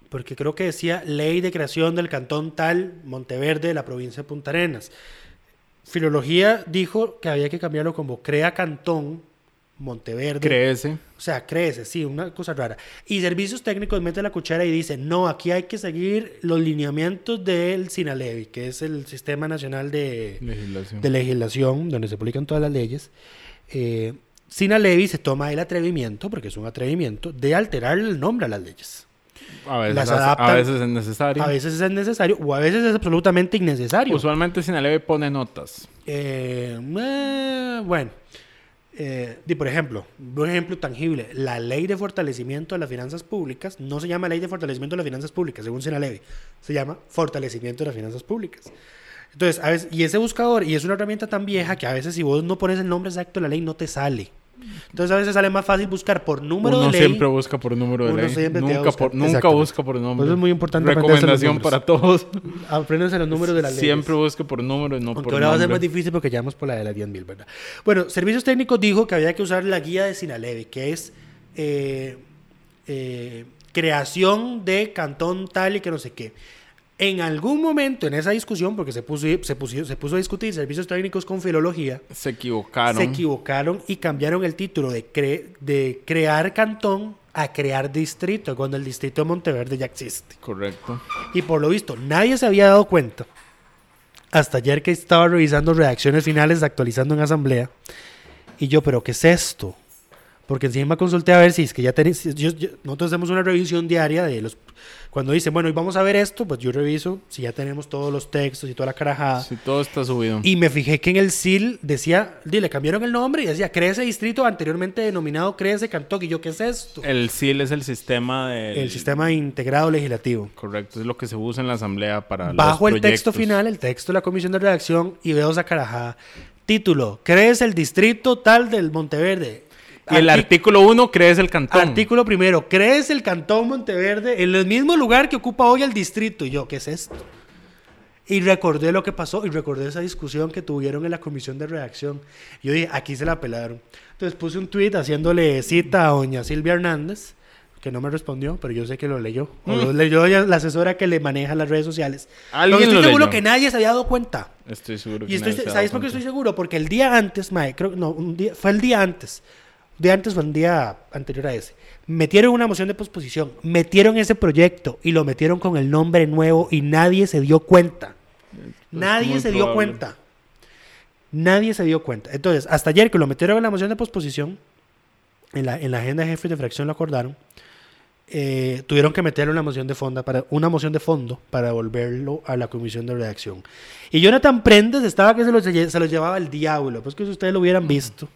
porque creo que decía Ley de Creación del Cantón Tal, Monteverde, de la provincia de Punta Arenas. Filología dijo que había que cambiarlo como Crea Cantón, Monteverde. Créese. O sea, crece, sí, una cosa rara. Y servicios técnicos mete la cuchara y dice, no, aquí hay que seguir los lineamientos del SINALEVI, que es el Sistema Nacional de, Legislación. de Legislación, donde se publican todas las leyes. Eh, SINALEVI se toma el atrevimiento, porque es un atrevimiento, de alterar el nombre a las leyes. A veces, las adaptan- a veces es necesario. A veces es necesario o a veces es absolutamente innecesario. Usualmente Sinaleve pone notas. Eh, eh, bueno, eh, di, por ejemplo, un ejemplo tangible, la ley de fortalecimiento de las finanzas públicas no se llama ley de fortalecimiento de las finanzas públicas, según Sinalevi, se llama fortalecimiento de las finanzas públicas. Entonces, a veces, y ese buscador, y es una herramienta tan vieja que a veces si vos no pones el nombre exacto de la ley no te sale. Entonces a veces sale más fácil buscar por número Uno de ley. siempre busca por número de Uno ley. siempre Nunca, por, nunca busca por nombre. Por eso es muy importante Recomendación para todos. Apréndanse los números de la ley. Siempre busque por número y no Aunque por ahora va a ser más difícil porque ya vamos por la de las 10.000, ¿verdad? Bueno, Servicios Técnicos dijo que había que usar la guía de Sinalevi, que es eh, eh, creación de cantón tal y que no sé qué. En algún momento en esa discusión, porque se puso, se puso, se puso a discutir servicios técnicos con filología, Se equivocaron. se equivocaron y cambiaron el título de, cre- de crear cantón a crear distrito, cuando el distrito de Monteverde ya existe. Correcto. Y por lo visto, nadie se había dado cuenta. Hasta ayer que estaba revisando redacciones finales, actualizando en asamblea. Y yo, ¿pero qué es esto? Porque encima consulté a ver si es que ya tenéis. yo- yo- nosotros hacemos una revisión diaria de los. Cuando dicen, bueno, y vamos a ver esto, pues yo reviso si ya tenemos todos los textos y toda la carajada. Si todo está subido. Y me fijé que en el SIL decía, le cambiaron el nombre y decía, crece distrito anteriormente denominado Crece Cantoc. Y yo, ¿qué es esto? El SIL es el sistema del... El sistema integrado legislativo. Correcto, es lo que se usa en la asamblea para Bajo los el texto final, el texto de la comisión de redacción y veo esa carajada. Título, crece el distrito tal del Monteverde. Y el artículo 1 crees el cantón. Artículo primero, crece el cantón Monteverde en el mismo lugar que ocupa hoy el distrito. Y yo, ¿qué es esto? Y recordé lo que pasó y recordé esa discusión que tuvieron en la comisión de redacción. Yo dije, aquí se la pelaron. Entonces puse un tweet haciéndole cita a doña Silvia Hernández, que no me respondió, pero yo sé que lo leyó. O lo leyó ella, la asesora que le maneja las redes sociales. Mm. Pero estoy lo seguro leyó. que nadie se había dado cuenta. Estoy seguro que Y estoy, nadie se ¿sabéis por qué estoy seguro? Porque el día antes, mae, creo no, un día, fue el día antes. Día antes fue un día anterior a ese. Metieron una moción de posposición, metieron ese proyecto y lo metieron con el nombre nuevo y nadie se dio cuenta. Nadie se dio cuenta. Nadie se dio cuenta. Entonces, hasta ayer que lo metieron en la moción de posposición, en la, en la agenda de jefes de fracción lo acordaron, eh, tuvieron que meterle una moción de fondo para una moción de fondo para devolverlo a la comisión de redacción. Y Jonathan Prendes estaba que se lo, se lo llevaba el diablo, pues que si ustedes lo hubieran visto.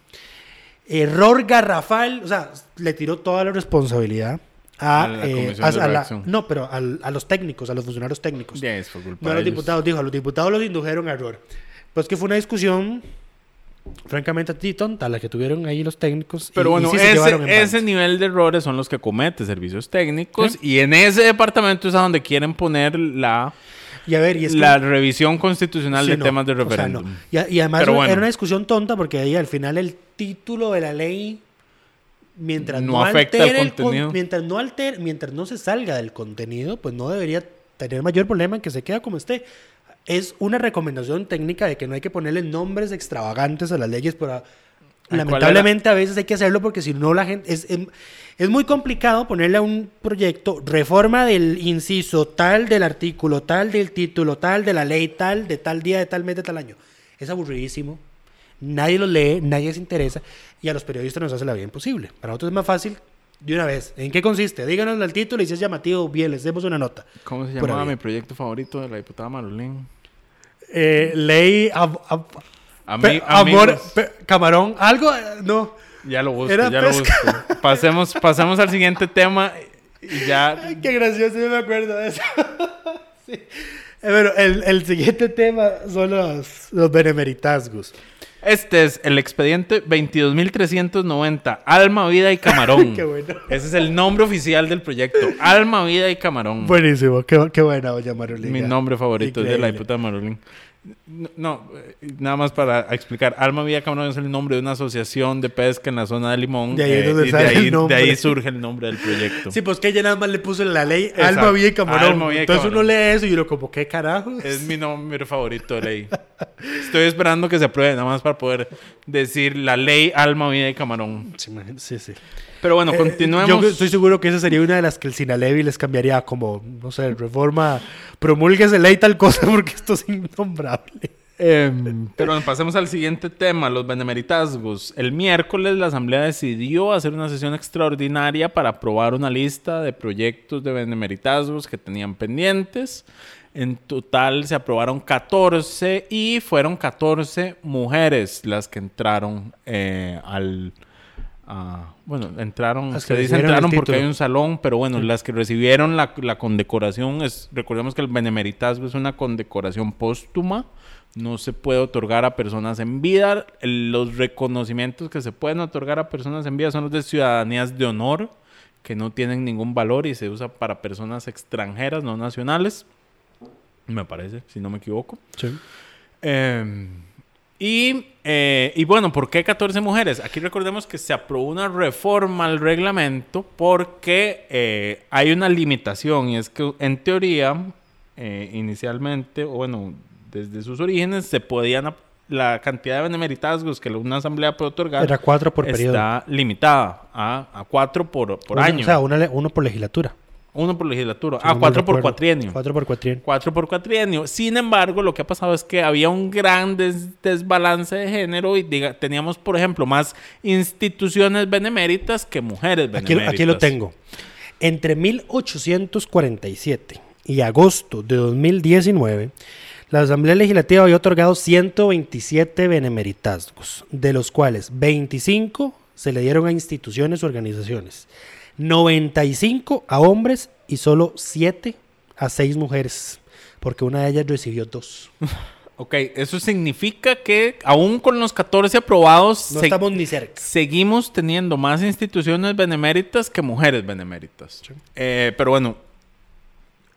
Error garrafal, o sea, le tiró toda la responsabilidad a, A la eh, comisión a- de a la- redacción. no, pero a los técnicos, a los funcionarios técnicos. Ya es por culpa No a los ellos. diputados, dijo, a los diputados los indujeron a error. Pues que fue una discusión, francamente, a ti tonta, la que tuvieron ahí los técnicos. Pero y bueno, sí ese, nivel de errores son los que comete servicios técnicos y en ese departamento es a donde quieren poner la, Y a ver, y es que- la revisión constitucional Sí, de no, temas de o sea, referéndum. no. y, además era una discusión tonta porque ahí al final el título de la ley, mientras no, No afecta altere el el con- contenido. mientras no alter, mientras no se salga del contenido, pues no debería tener mayor problema en que se quede como esté. Es una recomendación técnica de que no hay que ponerle nombres extravagantes a las leyes, ¿cuál lamentablemente a veces hay que hacerlo porque si no la gente es, em- es muy complicado ponerle a un proyecto reforma del inciso tal del artículo tal del título tal de la ley tal de tal día de tal mes de tal año. Es aburridísimo. Nadie lo lee nadie se interesa y a los periodistas nos hace la vida imposible. Para nosotros es más fácil de una vez. ¿en qué consiste? díganos el título y si es llamativo bien les demos una nota. ¿Cómo se llamaba mi proyecto favorito de la diputada Marulín? Eh, ley ab- ab- Ami- pe- amor pe- camarón algo eh, no Ya lo busco, Era ya lo busco. Pasemos, pasemos al siguiente tema y ya Ay, qué gracioso, yo me acuerdo de eso. Sí. Eh, Bueno, el, el siguiente tema son los, los benemeritazgos. Este es el expediente 22.390, Alma, Vida y Camarón. Qué bueno. Ese es el nombre oficial del proyecto, Alma, Vida y Camarón. Buenísimo, qué, qué buena, doña Marolina. Mi nombre favorito es de la diputada Marolín. No, no, eh, nada más para explicar. Alma Vida Camarón es el nombre de una asociación de pesca en la zona de Limón. De ahí es eh, donde y sale de, ahí, el nombre. de ahí surge el nombre del proyecto. Sí, pues que ella nada más le puso en la ley Exacto. Alma, y Camarón. Alma, Entonces Camarón. uno lee eso y uno como, ¿qué carajos? Es mi nombre favorito de ley. Estoy esperando que se apruebe nada más para poder decir la ley Alma, y Camarón. Sí, sí, sí. Pero bueno, Eh, continuemos. Yo estoy seguro que esa sería una de las que el Sinalevi les cambiaría como, no sé, reforma, promulguese ley tal cosa porque esto es innombrable. Em, pero bueno, pasemos al siguiente tema, los benemeritazgos. El miércoles la Asamblea decidió hacer una sesión extraordinaria para aprobar una lista de proyectos de benemeritazgos que tenían pendientes. En total se aprobaron 14 y fueron 14 mujeres las que entraron eh, al... a- bueno, entraron, Las se dice entraron porque hay un salón, pero bueno, las que recibieron la, la condecoración, es, recordemos que el benemeritazgo es una condecoración póstuma, no se puede otorgar a personas en vida. Los reconocimientos que se pueden otorgar a personas en vida son los de ciudadanías de honor, que no tienen ningún valor y se usa para personas extranjeras, no nacionales, me parece, si no me equivoco. Eh, y, eh, y bueno, ¿por qué 14 mujeres? Aquí recordemos que se aprobó una reforma al reglamento porque eh, hay una limitación y es que en teoría, eh, inicialmente, o bueno, desde sus orígenes, se podían la cantidad de benemeritazgos que una asamblea puede otorgar Era cuatro por periodo. está limitada a, a cuatro por, por año. O sea, una uno por legislatura. Uno por legislatura. Si ah, no cuatro por cuatrienio. Cuatro por cuatrienio. Cuatro por cuatrienio. Sin embargo, lo que ha pasado es que había un gran des- desbalance de género y diga, teníamos, por ejemplo, más instituciones beneméritas que mujeres Aquí, beneméritas. aquí lo tengo. Entre 1847 y agosto de 2019, la Asamblea Legislativa había otorgado 127 benemeritazgos, de los cuales 25 se le dieron a instituciones o organizaciones, 95 a hombres y solo 7 a 6 mujeres, porque una de ellas recibió dos. Ok, eso significa que aún con los 14 aprobados, No estamos ni cerca. seguimos teniendo más instituciones beneméritas que mujeres beneméritas. Eh, pero bueno.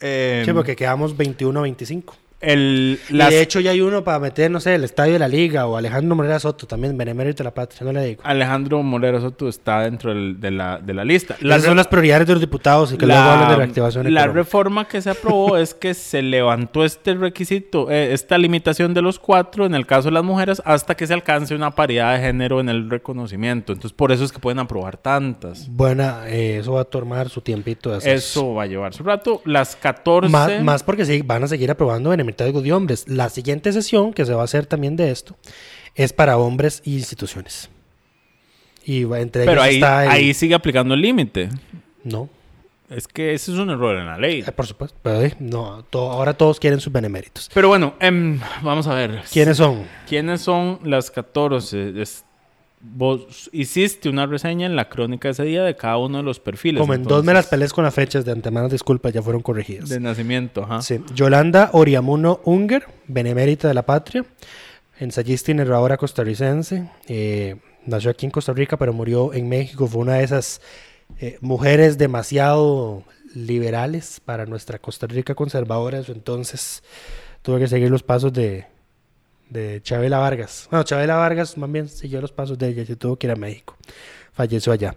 eh, Sí, porque quedamos 21 a 25. El, Y de hecho ya hay uno para meter, no sé, el Estadio de la Liga o Alejandro Morera Soto, también benemérito de la patria, no le digo. Alejandro Morera Soto está dentro del- de, la, de la lista. Las son las prioridades de los diputados y que luego hablan de reactivación la económica. reforma que se aprobó es que se levantó este requisito, eh, esta limitación de los cuatro en el caso de las mujeres hasta que se alcance una paridad de género en el reconocimiento. Entonces, por eso es que pueden aprobar tantas. Buena, eh, eso va a tomar su tiempito de. Eso va a llevar su rato. Las 14. Más, más porque sí, van a seguir aprobando benemérito de hombres. La siguiente sesión, que se va a hacer también de esto, es para hombres y instituciones. Y entre Pero ellos ahí, está el- ahí sigue aplicando el límite. No, Es que ese es un error en la ley. eh, por supuesto. Pero, eh, no, ahora todos quieren sus beneméritos. Pero bueno, em, vamos a ver. ¿Quiénes son? ¿Quiénes son las 14? Es- vos hiciste una reseña en la crónica ese día de cada uno de los perfiles. Como en dos me las entonces, pelees con las fechas de antemano, disculpas, ya fueron corregidas. De nacimiento, ajá. Sí. Yolanda Oriamuno Unger, benemérita de la patria, ensayista y narradora costarricense. eh, nació aquí en Costa Rica, pero murió en México. Fue una de esas eh, mujeres demasiado liberales para nuestra Costa Rica conservadora. Entonces tuve que seguir los pasos de, de Chabela Vargas. No, Chabela Vargas más bien siguió los pasos de ella se tuvo que ir a México. Falleció allá.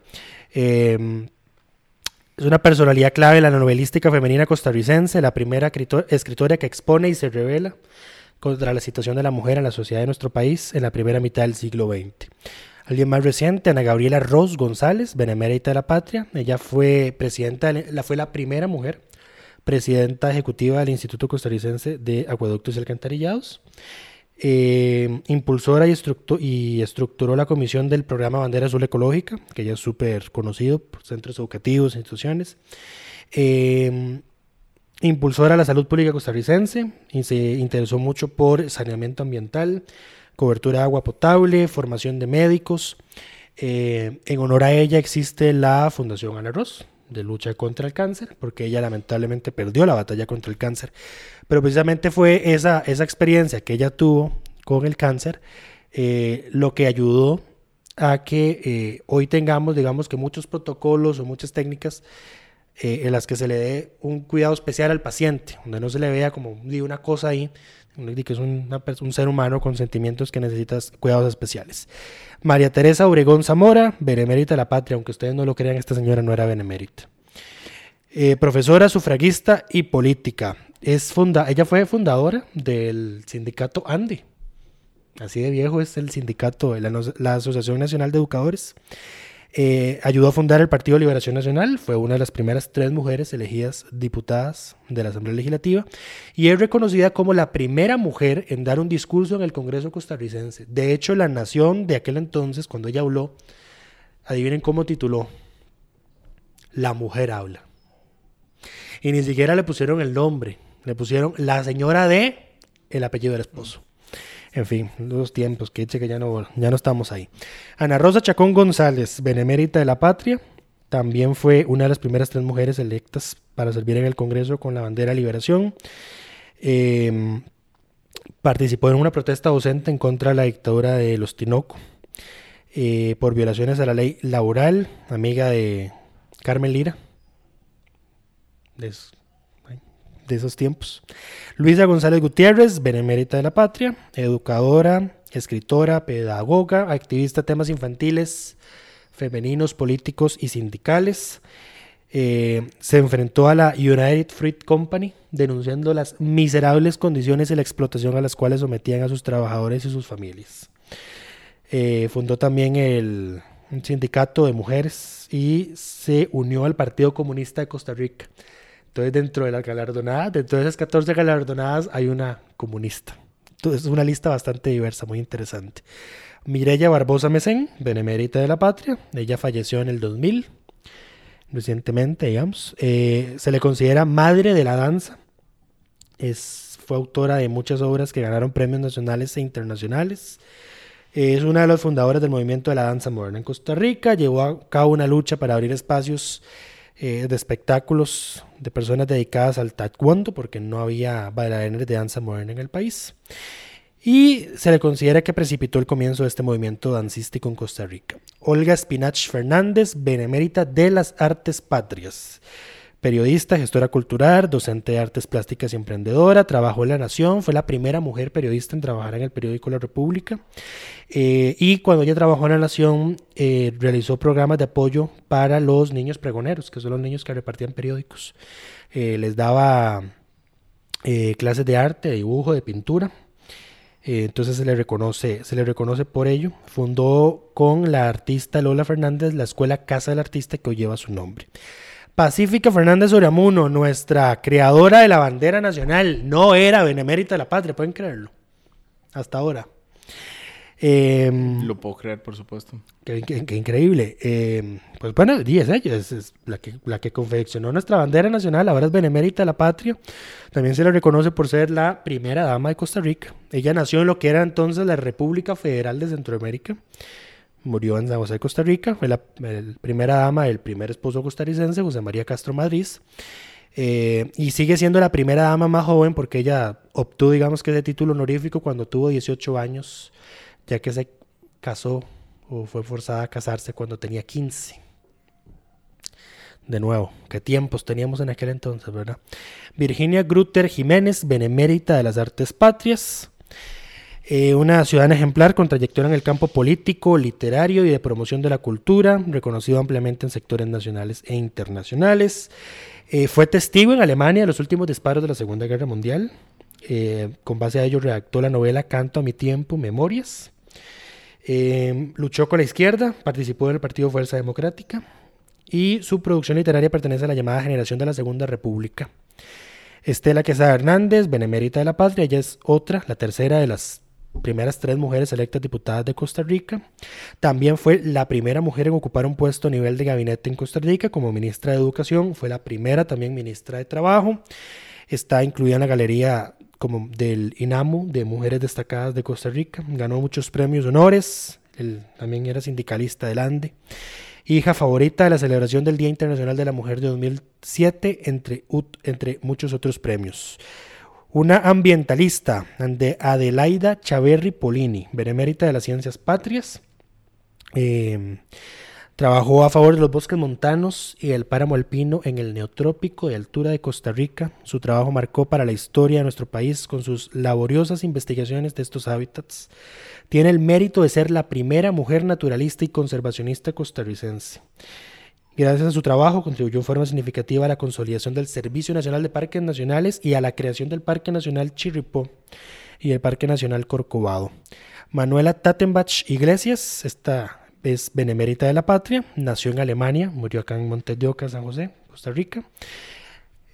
Eh, es una personalidad clave de la novelística femenina costarricense, la primera escritor- escritora que expone y se revela contra la situación de la mujer en la sociedad de nuestro país en la primera mitad del siglo XX. Alguien más reciente, Ana Gabriela Ros González, benemérita de la patria. Ella fue presidenta, la, fue la primera mujer presidenta ejecutiva del Instituto Costarricense de Acueductos y Alcantarillados. Eh, impulsora y, estructu- y estructuró la comisión del programa Bandera Azul Ecológica, que ya es súper conocido por centros educativos, instituciones. Eh, impulsora la salud pública costarricense y se interesó mucho por saneamiento ambiental, cobertura de agua potable, formación de médicos. Eh, en honor a ella existe la Fundación Ana Ross de lucha contra el cáncer, porque ella lamentablemente perdió la batalla contra el cáncer. Pero precisamente fue esa, esa experiencia que ella tuvo con el cáncer eh, lo que ayudó a que eh, hoy tengamos, digamos que muchos protocolos o muchas técnicas eh, en las que se le dé un cuidado especial al paciente, donde no se le vea como una cosa ahí, que es un ser humano con sentimientos que necesita cuidados especiales. María Teresa Obregón Zamora, benemérita de la patria, aunque ustedes no lo crean, esta señora no era benemérita. Eh, profesora sufragista y política. Es funda ella fue fundadora del sindicato ANDE. Así de viejo es el sindicato, la, la Asociación Nacional de Educadores. Eh, ayudó a fundar el Partido de Liberación Nacional, fue una de las primeras tres mujeres elegidas diputadas de la Asamblea Legislativa y es reconocida como la primera mujer en dar un discurso en el Congreso costarricense. De hecho, la nación de aquel entonces, cuando ella habló, adivinen cómo tituló, La mujer habla. Y ni siquiera le pusieron el nombre, le pusieron la señora de el apellido del esposo. En fin, los tiempos, que eche que ya no, ya no estamos ahí. Ana Rosa Chacón González, benemérita de la patria, también fue una de las primeras tres mujeres electas para servir en el Congreso con la bandera Liberación. Eh, participó en una protesta docente en contra de la dictadura de los Tinoco eh, por violaciones a la ley laboral, amiga de Carmen Lira. De, es- de esos tiempos. Luisa González Gutiérrez, benemérita de la patria, educadora, escritora, pedagoga, activista de temas infantiles, femeninos, políticos y sindicales. eh, se enfrentó a la United Fruit Company denunciando las miserables condiciones y la explotación a las cuales sometían a sus trabajadores y sus familias. Eh, fundó también el un sindicato de mujeres y se unió al Partido Comunista de Costa Rica. Entonces, dentro de las galardonadas, dentro de esas 14 galardonadas, hay una comunista. Entonces, es una lista bastante diversa, muy interesante. Mireya Barbosa Mesén, benemérita de la patria. Ella falleció en el 2000, recientemente, digamos. Eh, se le considera madre de la danza. Es, fue autora de muchas obras que ganaron premios nacionales e internacionales. Es una de las fundadoras del movimiento de la danza moderna en Costa Rica. Llevó a cabo una lucha para abrir espacios eh, de espectáculos de personas dedicadas al taekwondo, porque no había bailarines de danza moderna en el país. Y se le considera que precipitó el comienzo de este movimiento dancístico en Costa Rica. Olga Spinach Fernández, benemérita de las artes patrias periodista, gestora cultural, docente de artes plásticas y emprendedora, trabajó en La Nación, fue la primera mujer periodista en trabajar en el periódico La República. Eh, y cuando ella trabajó en La Nación, eh, realizó programas de apoyo para los niños pregoneros, que son los niños que repartían periódicos. Eh, les daba clases de arte, de dibujo, de pintura. entonces se le, reconoce, se le reconoce por ello. Fundó con la artista Lola Fernández la escuela Casa del Artista que hoy lleva su nombre. Pacífica Fernández Oriamuno, nuestra creadora de la bandera nacional, no era benemérita de la patria, pueden creerlo. Hasta ahora. Em, Lo puedo creer, por supuesto. Qué, increíble. Em, pues bueno, es ella, es, la, que, la que confeccionó nuestra bandera nacional, ahora es benemérita de la patria. También se le reconoce por ser la primera dama de Costa Rica. Ella nació en lo que era entonces la República Federal de Centroamérica murió en San José, Costa Rica, fue la, primera dama del primer esposo costarricense, José María Castro Madrid, eh, y sigue siendo la primera dama más joven porque ella obtuvo, digamos que ese título honorífico cuando tuvo 18 años, ya que se casó o fue forzada a casarse cuando tenía 15. De nuevo, qué tiempos teníamos en aquel entonces, ¿verdad? Virginia Grutter Jiménez, benemérita de las artes patrias. Eh, una ciudadana ejemplar con trayectoria en el campo político, literario y de promoción de la cultura, reconocido ampliamente en sectores nacionales e internacionales. Eh, fue testigo en Alemania de los últimos disparos de la Segunda Guerra Mundial. Eh, con base a ello redactó la novela Canto a mi tiempo, Memorias. luchó con la izquierda, participó en el Partido Fuerza Democrática y su producción literaria pertenece a la llamada generación de la Segunda República. Estela Quesada Hernández, benemérita de la patria, ella es otra, la tercera de las primeras tres mujeres electas diputadas de Costa Rica. También fue la primera mujer en ocupar un puesto a nivel de gabinete en Costa Rica como ministra de Educación. Fue la primera también ministra de Trabajo. Está incluida en la galería como del INAMU de Mujeres Destacadas de Costa Rica. Ganó muchos premios, honores. Él también era sindicalista del ANDE. Hija favorita de la celebración del Día Internacional de la Mujer de 2007, entre, entre muchos otros premios. Una ambientalista de Adelaida Chaverri Polini, benemérita de las ciencias patrias. Em, trabajó a favor de los bosques montanos y el páramo alpino en el neotrópico de altura de Costa Rica. Su trabajo marcó para la historia de nuestro país con sus laboriosas investigaciones de estos hábitats. Tiene el mérito de ser la primera mujer naturalista y conservacionista costarricense. Gracias a su trabajo contribuyó en forma significativa a la consolidación del Servicio Nacional de Parques Nacionales y a la creación del Parque Nacional Chirripó y el Parque Nacional Corcovado. Manuela Tattenbach Iglesias, esta es benemérita de la patria, nació en Alemania, murió acá en Montes de Oca, San José, Costa Rica.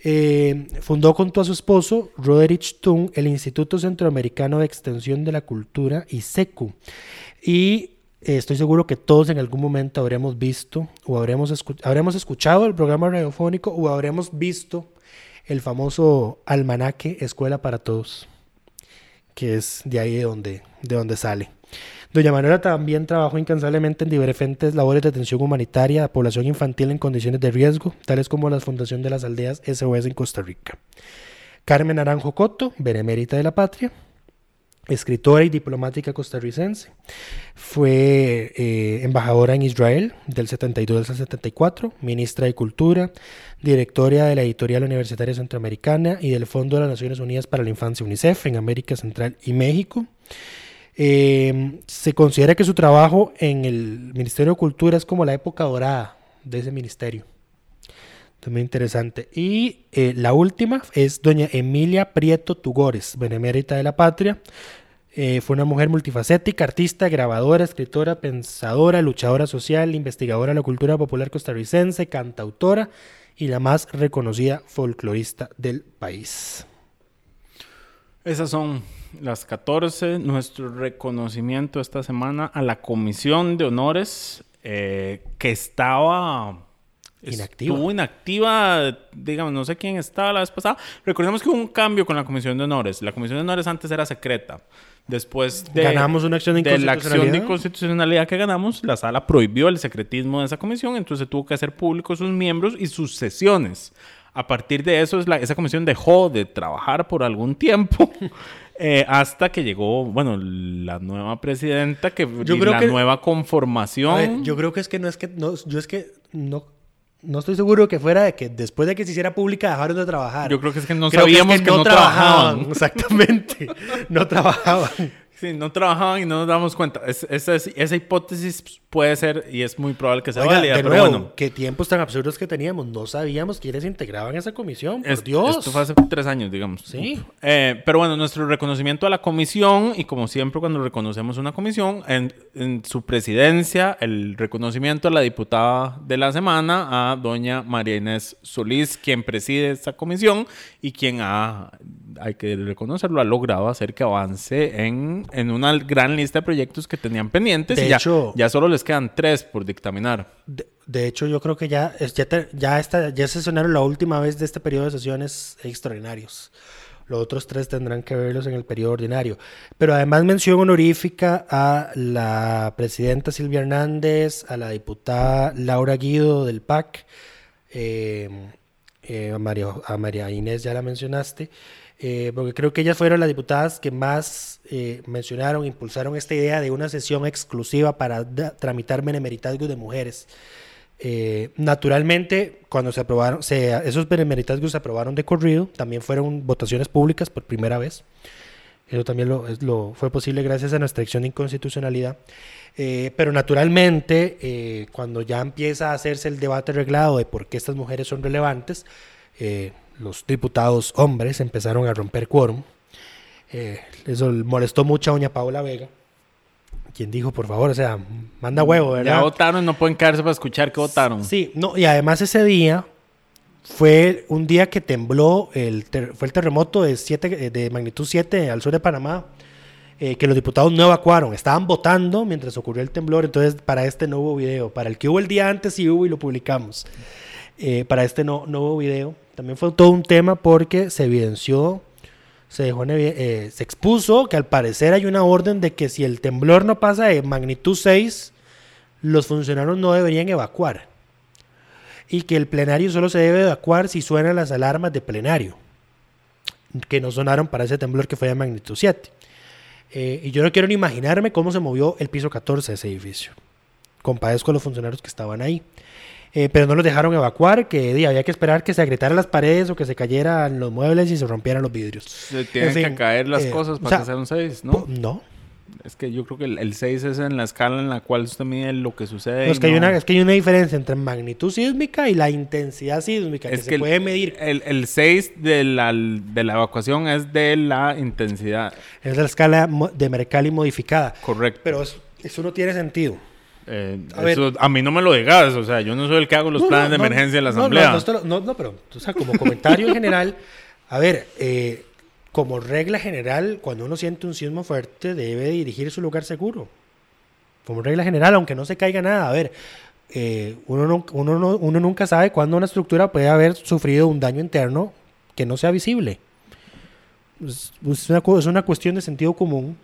Eh, fundó junto a su esposo, Roderich Tung, el Instituto Centroamericano de Extensión de la Cultura, ISECU, y eh, estoy seguro que todos en algún momento habremos visto o habremos, escuchado el programa radiofónico o habremos visto el famoso almanaque Escuela para Todos, que es de ahí de donde, de donde sale. Doña Manuela también trabajó incansablemente en diferentes labores de atención humanitaria a población infantil en condiciones de riesgo, tales como la Fundación de las Aldeas SOS en Costa Rica. Carmen Aranjo Coto, benemérita de la patria, escritora y diplomática costarricense. Fue eh, embajadora en Israel del 72 al 74, ministra de Cultura, directora de la Editorial Universitaria Centroamericana y del Fondo de las Naciones Unidas para la Infancia UNICEF en América Central y México. Eh, se considera que su trabajo en el Ministerio de Cultura es como la época dorada de ese ministerio. También interesante. Y eh, la última es doña Emilia Prieto Tugores, benemérita de la patria. Eh, fue una mujer multifacética, artista, grabadora, escritora, pensadora, luchadora social, investigadora de la cultura popular costarricense, cantautora y la más reconocida folclorista del país. Esas son las 14. Nuestro reconocimiento esta semana a la Comisión de Honores eh, que estaba Inactiva. Estuvo inactiva, digamos, no sé quién estaba la vez pasada. Recordemos que hubo un cambio con la Comisión de Honores. La Comisión de Honores antes era secreta. Después de, Ganamos una acción de de la acción de inconstitucionalidad. que ganamos, la sala prohibió el secretismo de esa comisión, entonces tuvo que hacer público sus miembros y sus sesiones. A partir de eso, es la- esa comisión dejó de trabajar por algún tiempo. eh, hasta que llegó, bueno, la nueva presidenta, que Yo y creo la que- nueva conformación. Ver, yo creo que es que no es que no, yo es que no no estoy seguro que fuera de que después de que se hiciera pública dejaron de trabajar. Yo creo que es que no Creo sabíamos que, no trabajaban. Exactamente. No trabajaban. Sí, no trabajaban y no nos damos cuenta. Es- esa, es- esa hipótesis puede ser y es muy probable que sea Oiga, válida, de pero nuevo, bueno. qué tiempos tan absurdos que teníamos. No sabíamos quiénes integraban esa comisión. Por Es- Dios. Esto fue hace tres años, digamos. Sí. Eh, pero bueno, nuestro reconocimiento a la comisión, y como siempre cuando reconocemos una comisión, en, en su presidencia, el reconocimiento a la diputada de la semana, a doña María Inés Solís, quien preside esta comisión y quien ha, hay que reconocerlo, ha logrado hacer que avance en, en una gran lista de proyectos que tenían pendientes. De y ya, hecho- ya solo les quedan tres por dictaminar. De, de hecho, yo creo que ya, ya, te- ya, está, ya sesionaron la última vez de este periodo de sesiones extraordinarios. Los otros tres tendrán que verlos en el periodo ordinario. Pero además mención honorífica a la presidenta Silvia Hernández, a la diputada Laura Guido del PAC, eh, eh, a, María, a María Inés ya la mencionaste, eh, porque creo que ellas fueron las diputadas que más eh, mencionaron, impulsaron esta idea de una sesión exclusiva para tramitar benemeritazgos de mujeres. Eh, naturalmente, cuando se aprobaron, se, esos benemeritazgos se aprobaron de corrido, también fueron votaciones públicas por primera vez. Eso también lo, lo fue posible gracias a nuestra acción de inconstitucionalidad. Eh, pero naturalmente, eh, cuando ya empieza a hacerse el debate reglado de por qué estas mujeres son relevantes, eh, los diputados hombres empezaron a romper quórum. Eh, eso molestó mucho a doña Paola Vega, quien dijo, por favor, o sea, manda huevo, ¿verdad? Ya votaron, no pueden quedarse para escuchar que votaron. Sí, no, y además ese día fue un día que tembló, el ter- fue el terremoto de, siete, de magnitud 7 al sur de Panamá, eh, que los diputados no evacuaron, estaban votando mientras ocurrió el temblor, entonces para este no hubo video, para el que hubo el día antes sí hubo y lo publicamos, Eh, para este no, no hubo video, también fue todo un tema porque se evidenció, se dejó en eh, se expuso que al parecer hay una orden de que si el temblor no pasa de magnitud 6, los funcionarios no deberían evacuar y que el plenario solo se debe evacuar si suenan las alarmas de plenario, que no sonaron para ese temblor que fue de magnitud 7. Eh, y yo no quiero ni imaginarme cómo se movió el piso 14 de ese edificio. Compadezco a los funcionarios que estaban ahí. Eh, pero no los dejaron evacuar, que había que esperar que se agrietaran las paredes o que se cayeran los muebles y se rompieran los vidrios. Se tienen En fin, que caer las eh, cosas o para sea, que sea un 6, Po- ¿no? No, Es que yo creo que el, 6 es en la escala en la cual usted mide lo que sucede. No, es, que hay una, es que hay una diferencia entre magnitud sísmica y la intensidad sísmica, que Es se que el- puede medir. El, el 6 de la, de la evacuación es de la intensidad. Es la escala de Mercalli modificada. Correcto. Pero es- eso no tiene sentido. Eh, a eso- a mí no me lo digas. O sea, yo no soy el que hago los No, planes no, de no, emergencia de la no, asamblea. No, no, no, no, pero, o sea, como comentario en general, a ver, eh, como regla general, cuando uno siente un sismo fuerte, debe dirigir su lugar seguro. Como regla general, aunque no se caiga nada. A ver, eh, uno, no- uno, no- uno nunca sabe cuándo una estructura puede haber sufrido un daño interno que no sea visible. Es, una, es una cuestión de sentido común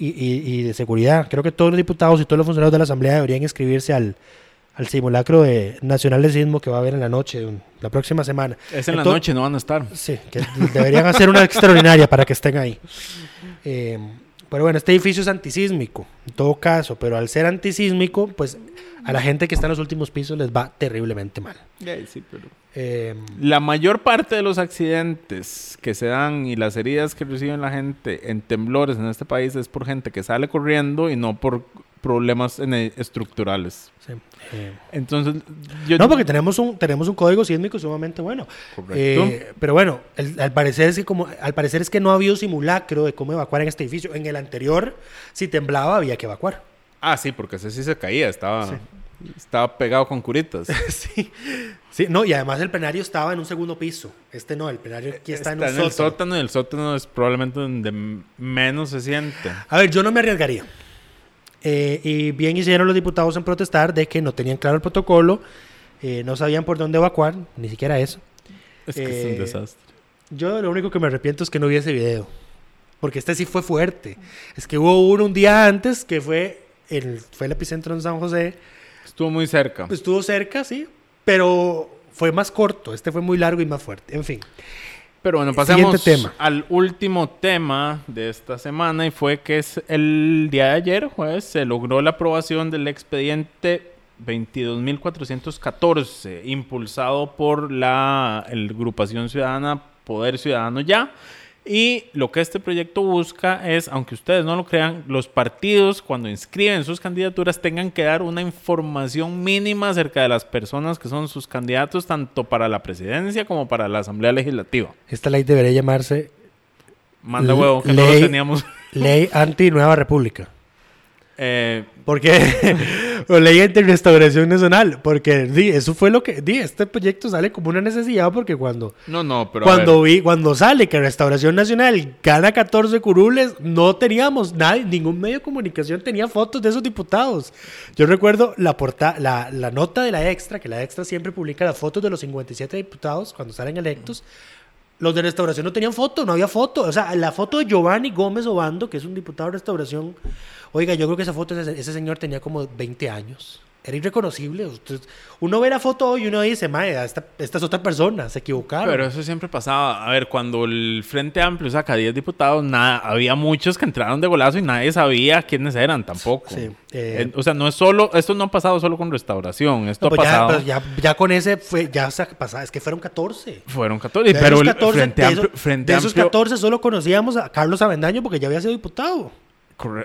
y, y- y de seguridad. Creo que todos los diputados y todos los funcionarios de la Asamblea deberían inscribirse al, al simulacro de nacional de sismo que va a haber en la noche, un- la próxima semana. Es en la noche, no van a estar. Sí, que deberían hacer una extraordinaria para que estén ahí. Eh, pero bueno, este edificio es antisísmico, en todo caso, pero al ser antisísmico, pues a la gente que está en los últimos pisos les va terriblemente mal. Sí, pero... Eh, La mayor parte de los accidentes que se dan y las heridas que reciben la gente en temblores en este país es por gente que sale corriendo y no por problemas en- estructurales. Sí. Eh, Entonces, yo... No, porque tenemos un, tenemos un código sísmico sumamente bueno. Correcto. Eh, pero bueno, el- al, parecer es que como, al parecer es que no ha habido simulacro de cómo evacuar en este edificio. En el anterior, si temblaba, había que evacuar. Ah, sí, porque ese sí se caía, estaba, estaba pegado con curitas. sí. Sí, no, y además el plenario estaba en un segundo piso. Este no, el plenario aquí está, en un el sótano. sótano y el sótano es probablemente donde menos se siente. A ver, yo no me arriesgaría. Eh, y bien hicieron los diputados en protestar de que no tenían claro el protocolo, eh, no sabían por dónde evacuar, ni siquiera eso. Es que es Eh, un desastre. Yo lo único que me arrepiento es que no vi ese video. Porque este sí fue fuerte. Es que hubo uno un día antes que fue el, fue el epicentro en San José. Estuvo muy cerca. Estuvo cerca, sí. Pero fue más corto. Este fue muy largo y más fuerte. En fin. Pero bueno, pasemos tema. al último tema de esta semana y fue que es el día de ayer, jueves, se logró la aprobación del expediente 22.414, impulsado por la el agrupación ciudadana Poder Ciudadano Ya. Y lo que este proyecto busca es, aunque ustedes no lo crean, los partidos cuando inscriben sus candidaturas tengan que dar una información mínima acerca de las personas que son sus candidatos, tanto para la presidencia como para la Asamblea Legislativa. Esta ley debería llamarse Manda huevo, que no lo teníamos. Ley Anti-Nueva República. Eh, Porque, ley de restauración nacional, porque di, eso fue lo que, di, este proyecto sale como una necesidad porque cuando, no, no, pero. cuando vi, cuando sale que Restauración Nacional gana 14 curules, no teníamos nadie, ningún medio de comunicación tenía fotos de esos diputados. Yo recuerdo la, porta, la, la nota de la extra, que la extra siempre publica las fotos de los 57 diputados cuando salen electos. Los de restauración no tenían foto, no había foto. O sea, la foto de Giovanni Gómez Obando, que es un diputado de restauración, oiga, yo creo que esa foto, ese, ese señor tenía como 20 años. Era irreconocible. Usted- uno ve la foto hoy y uno dice, mae, esta, esta es otra persona, se equivocaron. Pero eso siempre pasaba. A ver, cuando el Frente Amplio saca 10 diputados, nada, había muchos que entraron de golazo y nadie sabía quiénes eran tampoco. Sí, eh, o sea, no es solo, esto no ha pasado solo con restauración, esto No, pues ha ya, pasado. pero ya, ya con ese fue, ya se pasaba, es que fueron 14. Fueron 14, De pero esos el 14, Frente de Amplio, esos- Frente de esos Amplio- 14 solo conocíamos a Carlos Avendaño porque ya había sido diputado.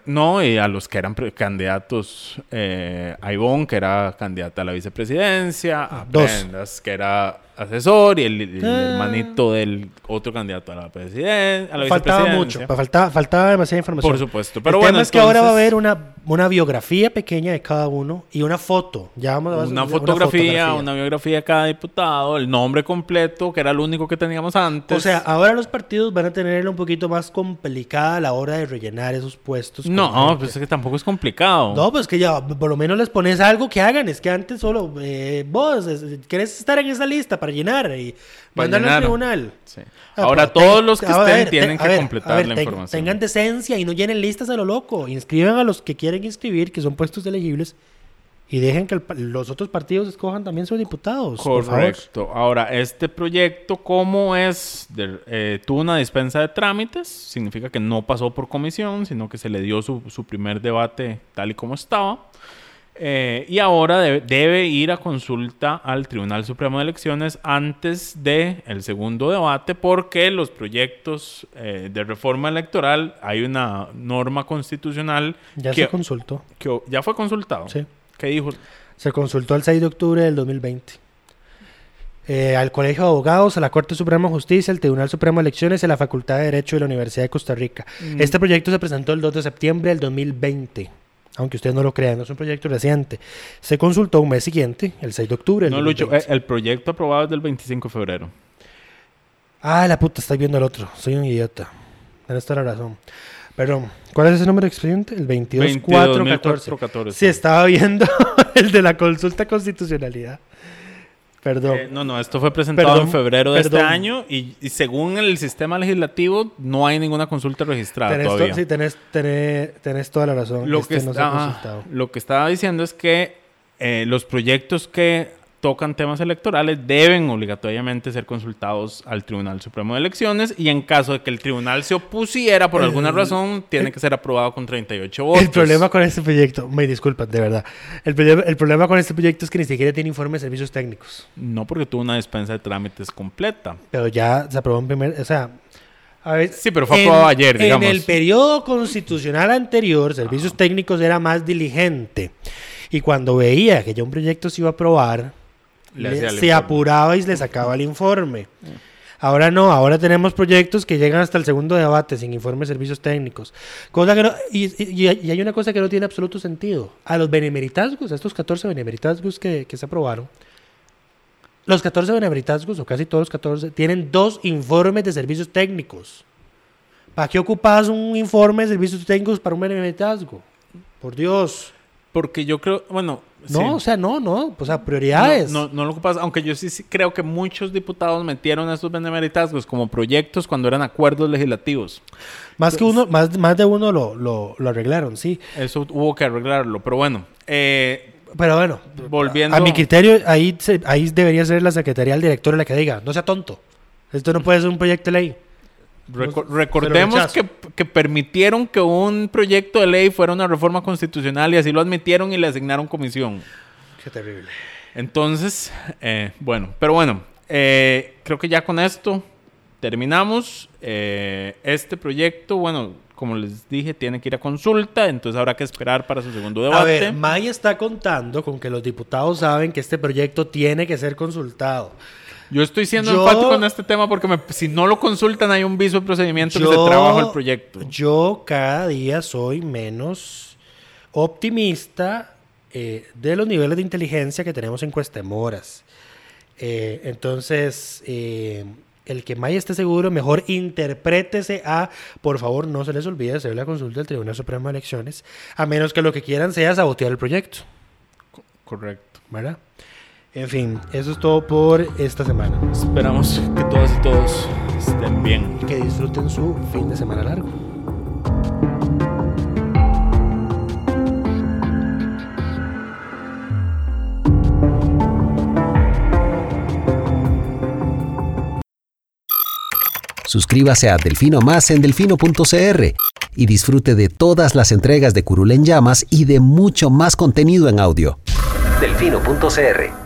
No, y a los que eran candidatos, eh, a Ivonne, que era candidata a la vicepresidencia, a Dos. Prendas, que era asesor, y el, el Ah. hermanito del otro candidato a la presidencia, a la Faltaba mucho, vicepresidencia. faltaba, faltaba demasiada información. Por supuesto, pero el bueno, tema es que ahora va a haber una, una biografía pequeña de cada uno y una foto. Ya vamos a Una fotografía, una biografía de cada diputado, el nombre completo, que era lo único que teníamos antes. O sea, ahora los partidos van a tenerla un poquito más complicada a la hora de rellenar esos puestos. no, pues es que tampoco es complicado. No, pues que ya por lo menos les pones algo que hagan. Es que antes solo eh, vos querés estar en esa lista para llenar y Para mandarlo al llenar. tribunal. Sí. Ah, Ahora pero todos ten- los que estén ver, tienen ten- que ver, completar ver, la ten- información. Tengan decencia y no llenen listas a lo loco. Inscriban a los que quieren inscribir, que son puestos elegibles, y dejen que el los otros partidos escojan también sus diputados. por favor. Correcto. Ahora, este proyecto, ¿cómo es? De- eh, tuvo una dispensa de trámites, significa que no pasó por comisión, sino que se le dio su, su primer debate tal y como estaba. Eh, y ahora debe, debe ir a consulta al Tribunal Supremo de Elecciones antes del el segundo debate, porque los proyectos eh, de reforma electoral, hay una norma constitucional Ya que, se consultó. que ya fue consultado. Sí. ¿Qué dijo? Se consultó el 6 de octubre del 2020. Eh, al Colegio de Abogados, a la Corte Suprema de Justicia, al Tribunal Supremo de Elecciones y a la Facultad de Derecho de la Universidad de Costa Rica. Mm. Este proyecto se presentó el 2 de septiembre del 2020. Aunque ustedes no lo crean, no es un proyecto reciente. Se consultó un mes siguiente, el 6 de octubre No, Lucho, 2020. eh, el proyecto aprobado es del 25 de febrero. Ah, la puta, estoy viendo el otro. Soy un idiota. Tienes toda la razón. Perdón, ¿cuál es ese número de expediente? El 22414. 22.414. Sí, estaba viendo el de la consulta constitucionalidad. Perdón. Eh, no, no, esto fue presentado Perdón, en febrero de perdón. este año y, y según el sistema legislativo no hay ninguna consulta registrada tenés, to- todavía. sí, tenés, tenés, tenés toda la razón. lo, Este que no está- lo que estaba diciendo es que eh, los proyectos que tocan temas electorales deben obligatoriamente ser consultados al Tribunal Supremo de Elecciones y en caso de que el tribunal se opusiera por alguna El- razón, tiene que ser aprobado con 38 votos. El problema con este proyecto, me disculpan, de verdad. El, problema- el problema con este proyecto es que ni siquiera tiene informe de servicios técnicos. No porque tuvo una dispensa de trámites completa. Pero ya se aprobó en primer. O sea, A ver, Sí, pero fue aprobado ayer, digamos. En el periodo constitucional anterior, Servicios Técnicos era más diligente. Y cuando veía que ya un proyecto se iba a aprobar, Le se informe. apuraba y le sacaba el informe. Ahora no, ahora tenemos proyectos que llegan hasta el segundo debate sin informe de servicios técnicos. Cosa que no- y, y- y hay una cosa que no tiene absoluto sentido. A los benemeritazgos, a estos 14 benemeritazgos que, que se aprobaron, los 14 benemeritazgos, o casi todos los 14, tienen dos informes de servicios técnicos. ¿Para qué ocupas un informe de servicios técnicos para un benemeritazgo? Por Dios. Porque yo creo, bueno, No, sí. o sea, no, no. O sea, prioridades. No, no, no lo ocupas, aunque yo sí, sí creo que muchos diputados metieron estos benemeritazgos como proyectos cuando eran acuerdos legislativos. Más que uno, más, más de uno lo, lo, lo arreglaron, sí. Eso hubo que arreglarlo, pero bueno, eh, Pero bueno, volviendo a mi criterio, ahí, se- ahí debería ser la secretaría del director la que diga, no sea tonto. Esto no puede ser un proyecto de ley. Reco- recordemos que, que permitieron que un proyecto de ley fuera una reforma constitucional y así lo admitieron y le asignaron comisión. Qué terrible. Entonces, eh, bueno, pero bueno, eh, creo que ya con esto terminamos. Eh, este proyecto, bueno, como les dije, tiene que ir a consulta, entonces habrá que esperar para su segundo debate. A ver, May está contando con que los diputados saben que este proyecto tiene que ser consultado. Yo estoy siendo Yo- enfático en este tema porque me- si no lo consultan hay un viso de procedimiento que se Yo- trabaja el proyecto. Yo cada día soy menos optimista eh, de los niveles de inteligencia que tenemos en Cuestemoras. Eh, entonces, eh, el que May esté seguro, mejor interprétese a, por favor, no se les olvide hacer la consulta del Tribunal Supremo de Elecciones, a menos que lo que quieran sea sabotear el proyecto, Correcto. ¿verdad? En fin, eso es todo por esta semana. Esperamos que todas y todos estén bien. Que disfruten su fin de semana largo. Suscríbase a Delfino Más en delfino.cr y disfrute de todas las entregas de Curul en Llamas y de mucho más contenido en audio. Delfino.cr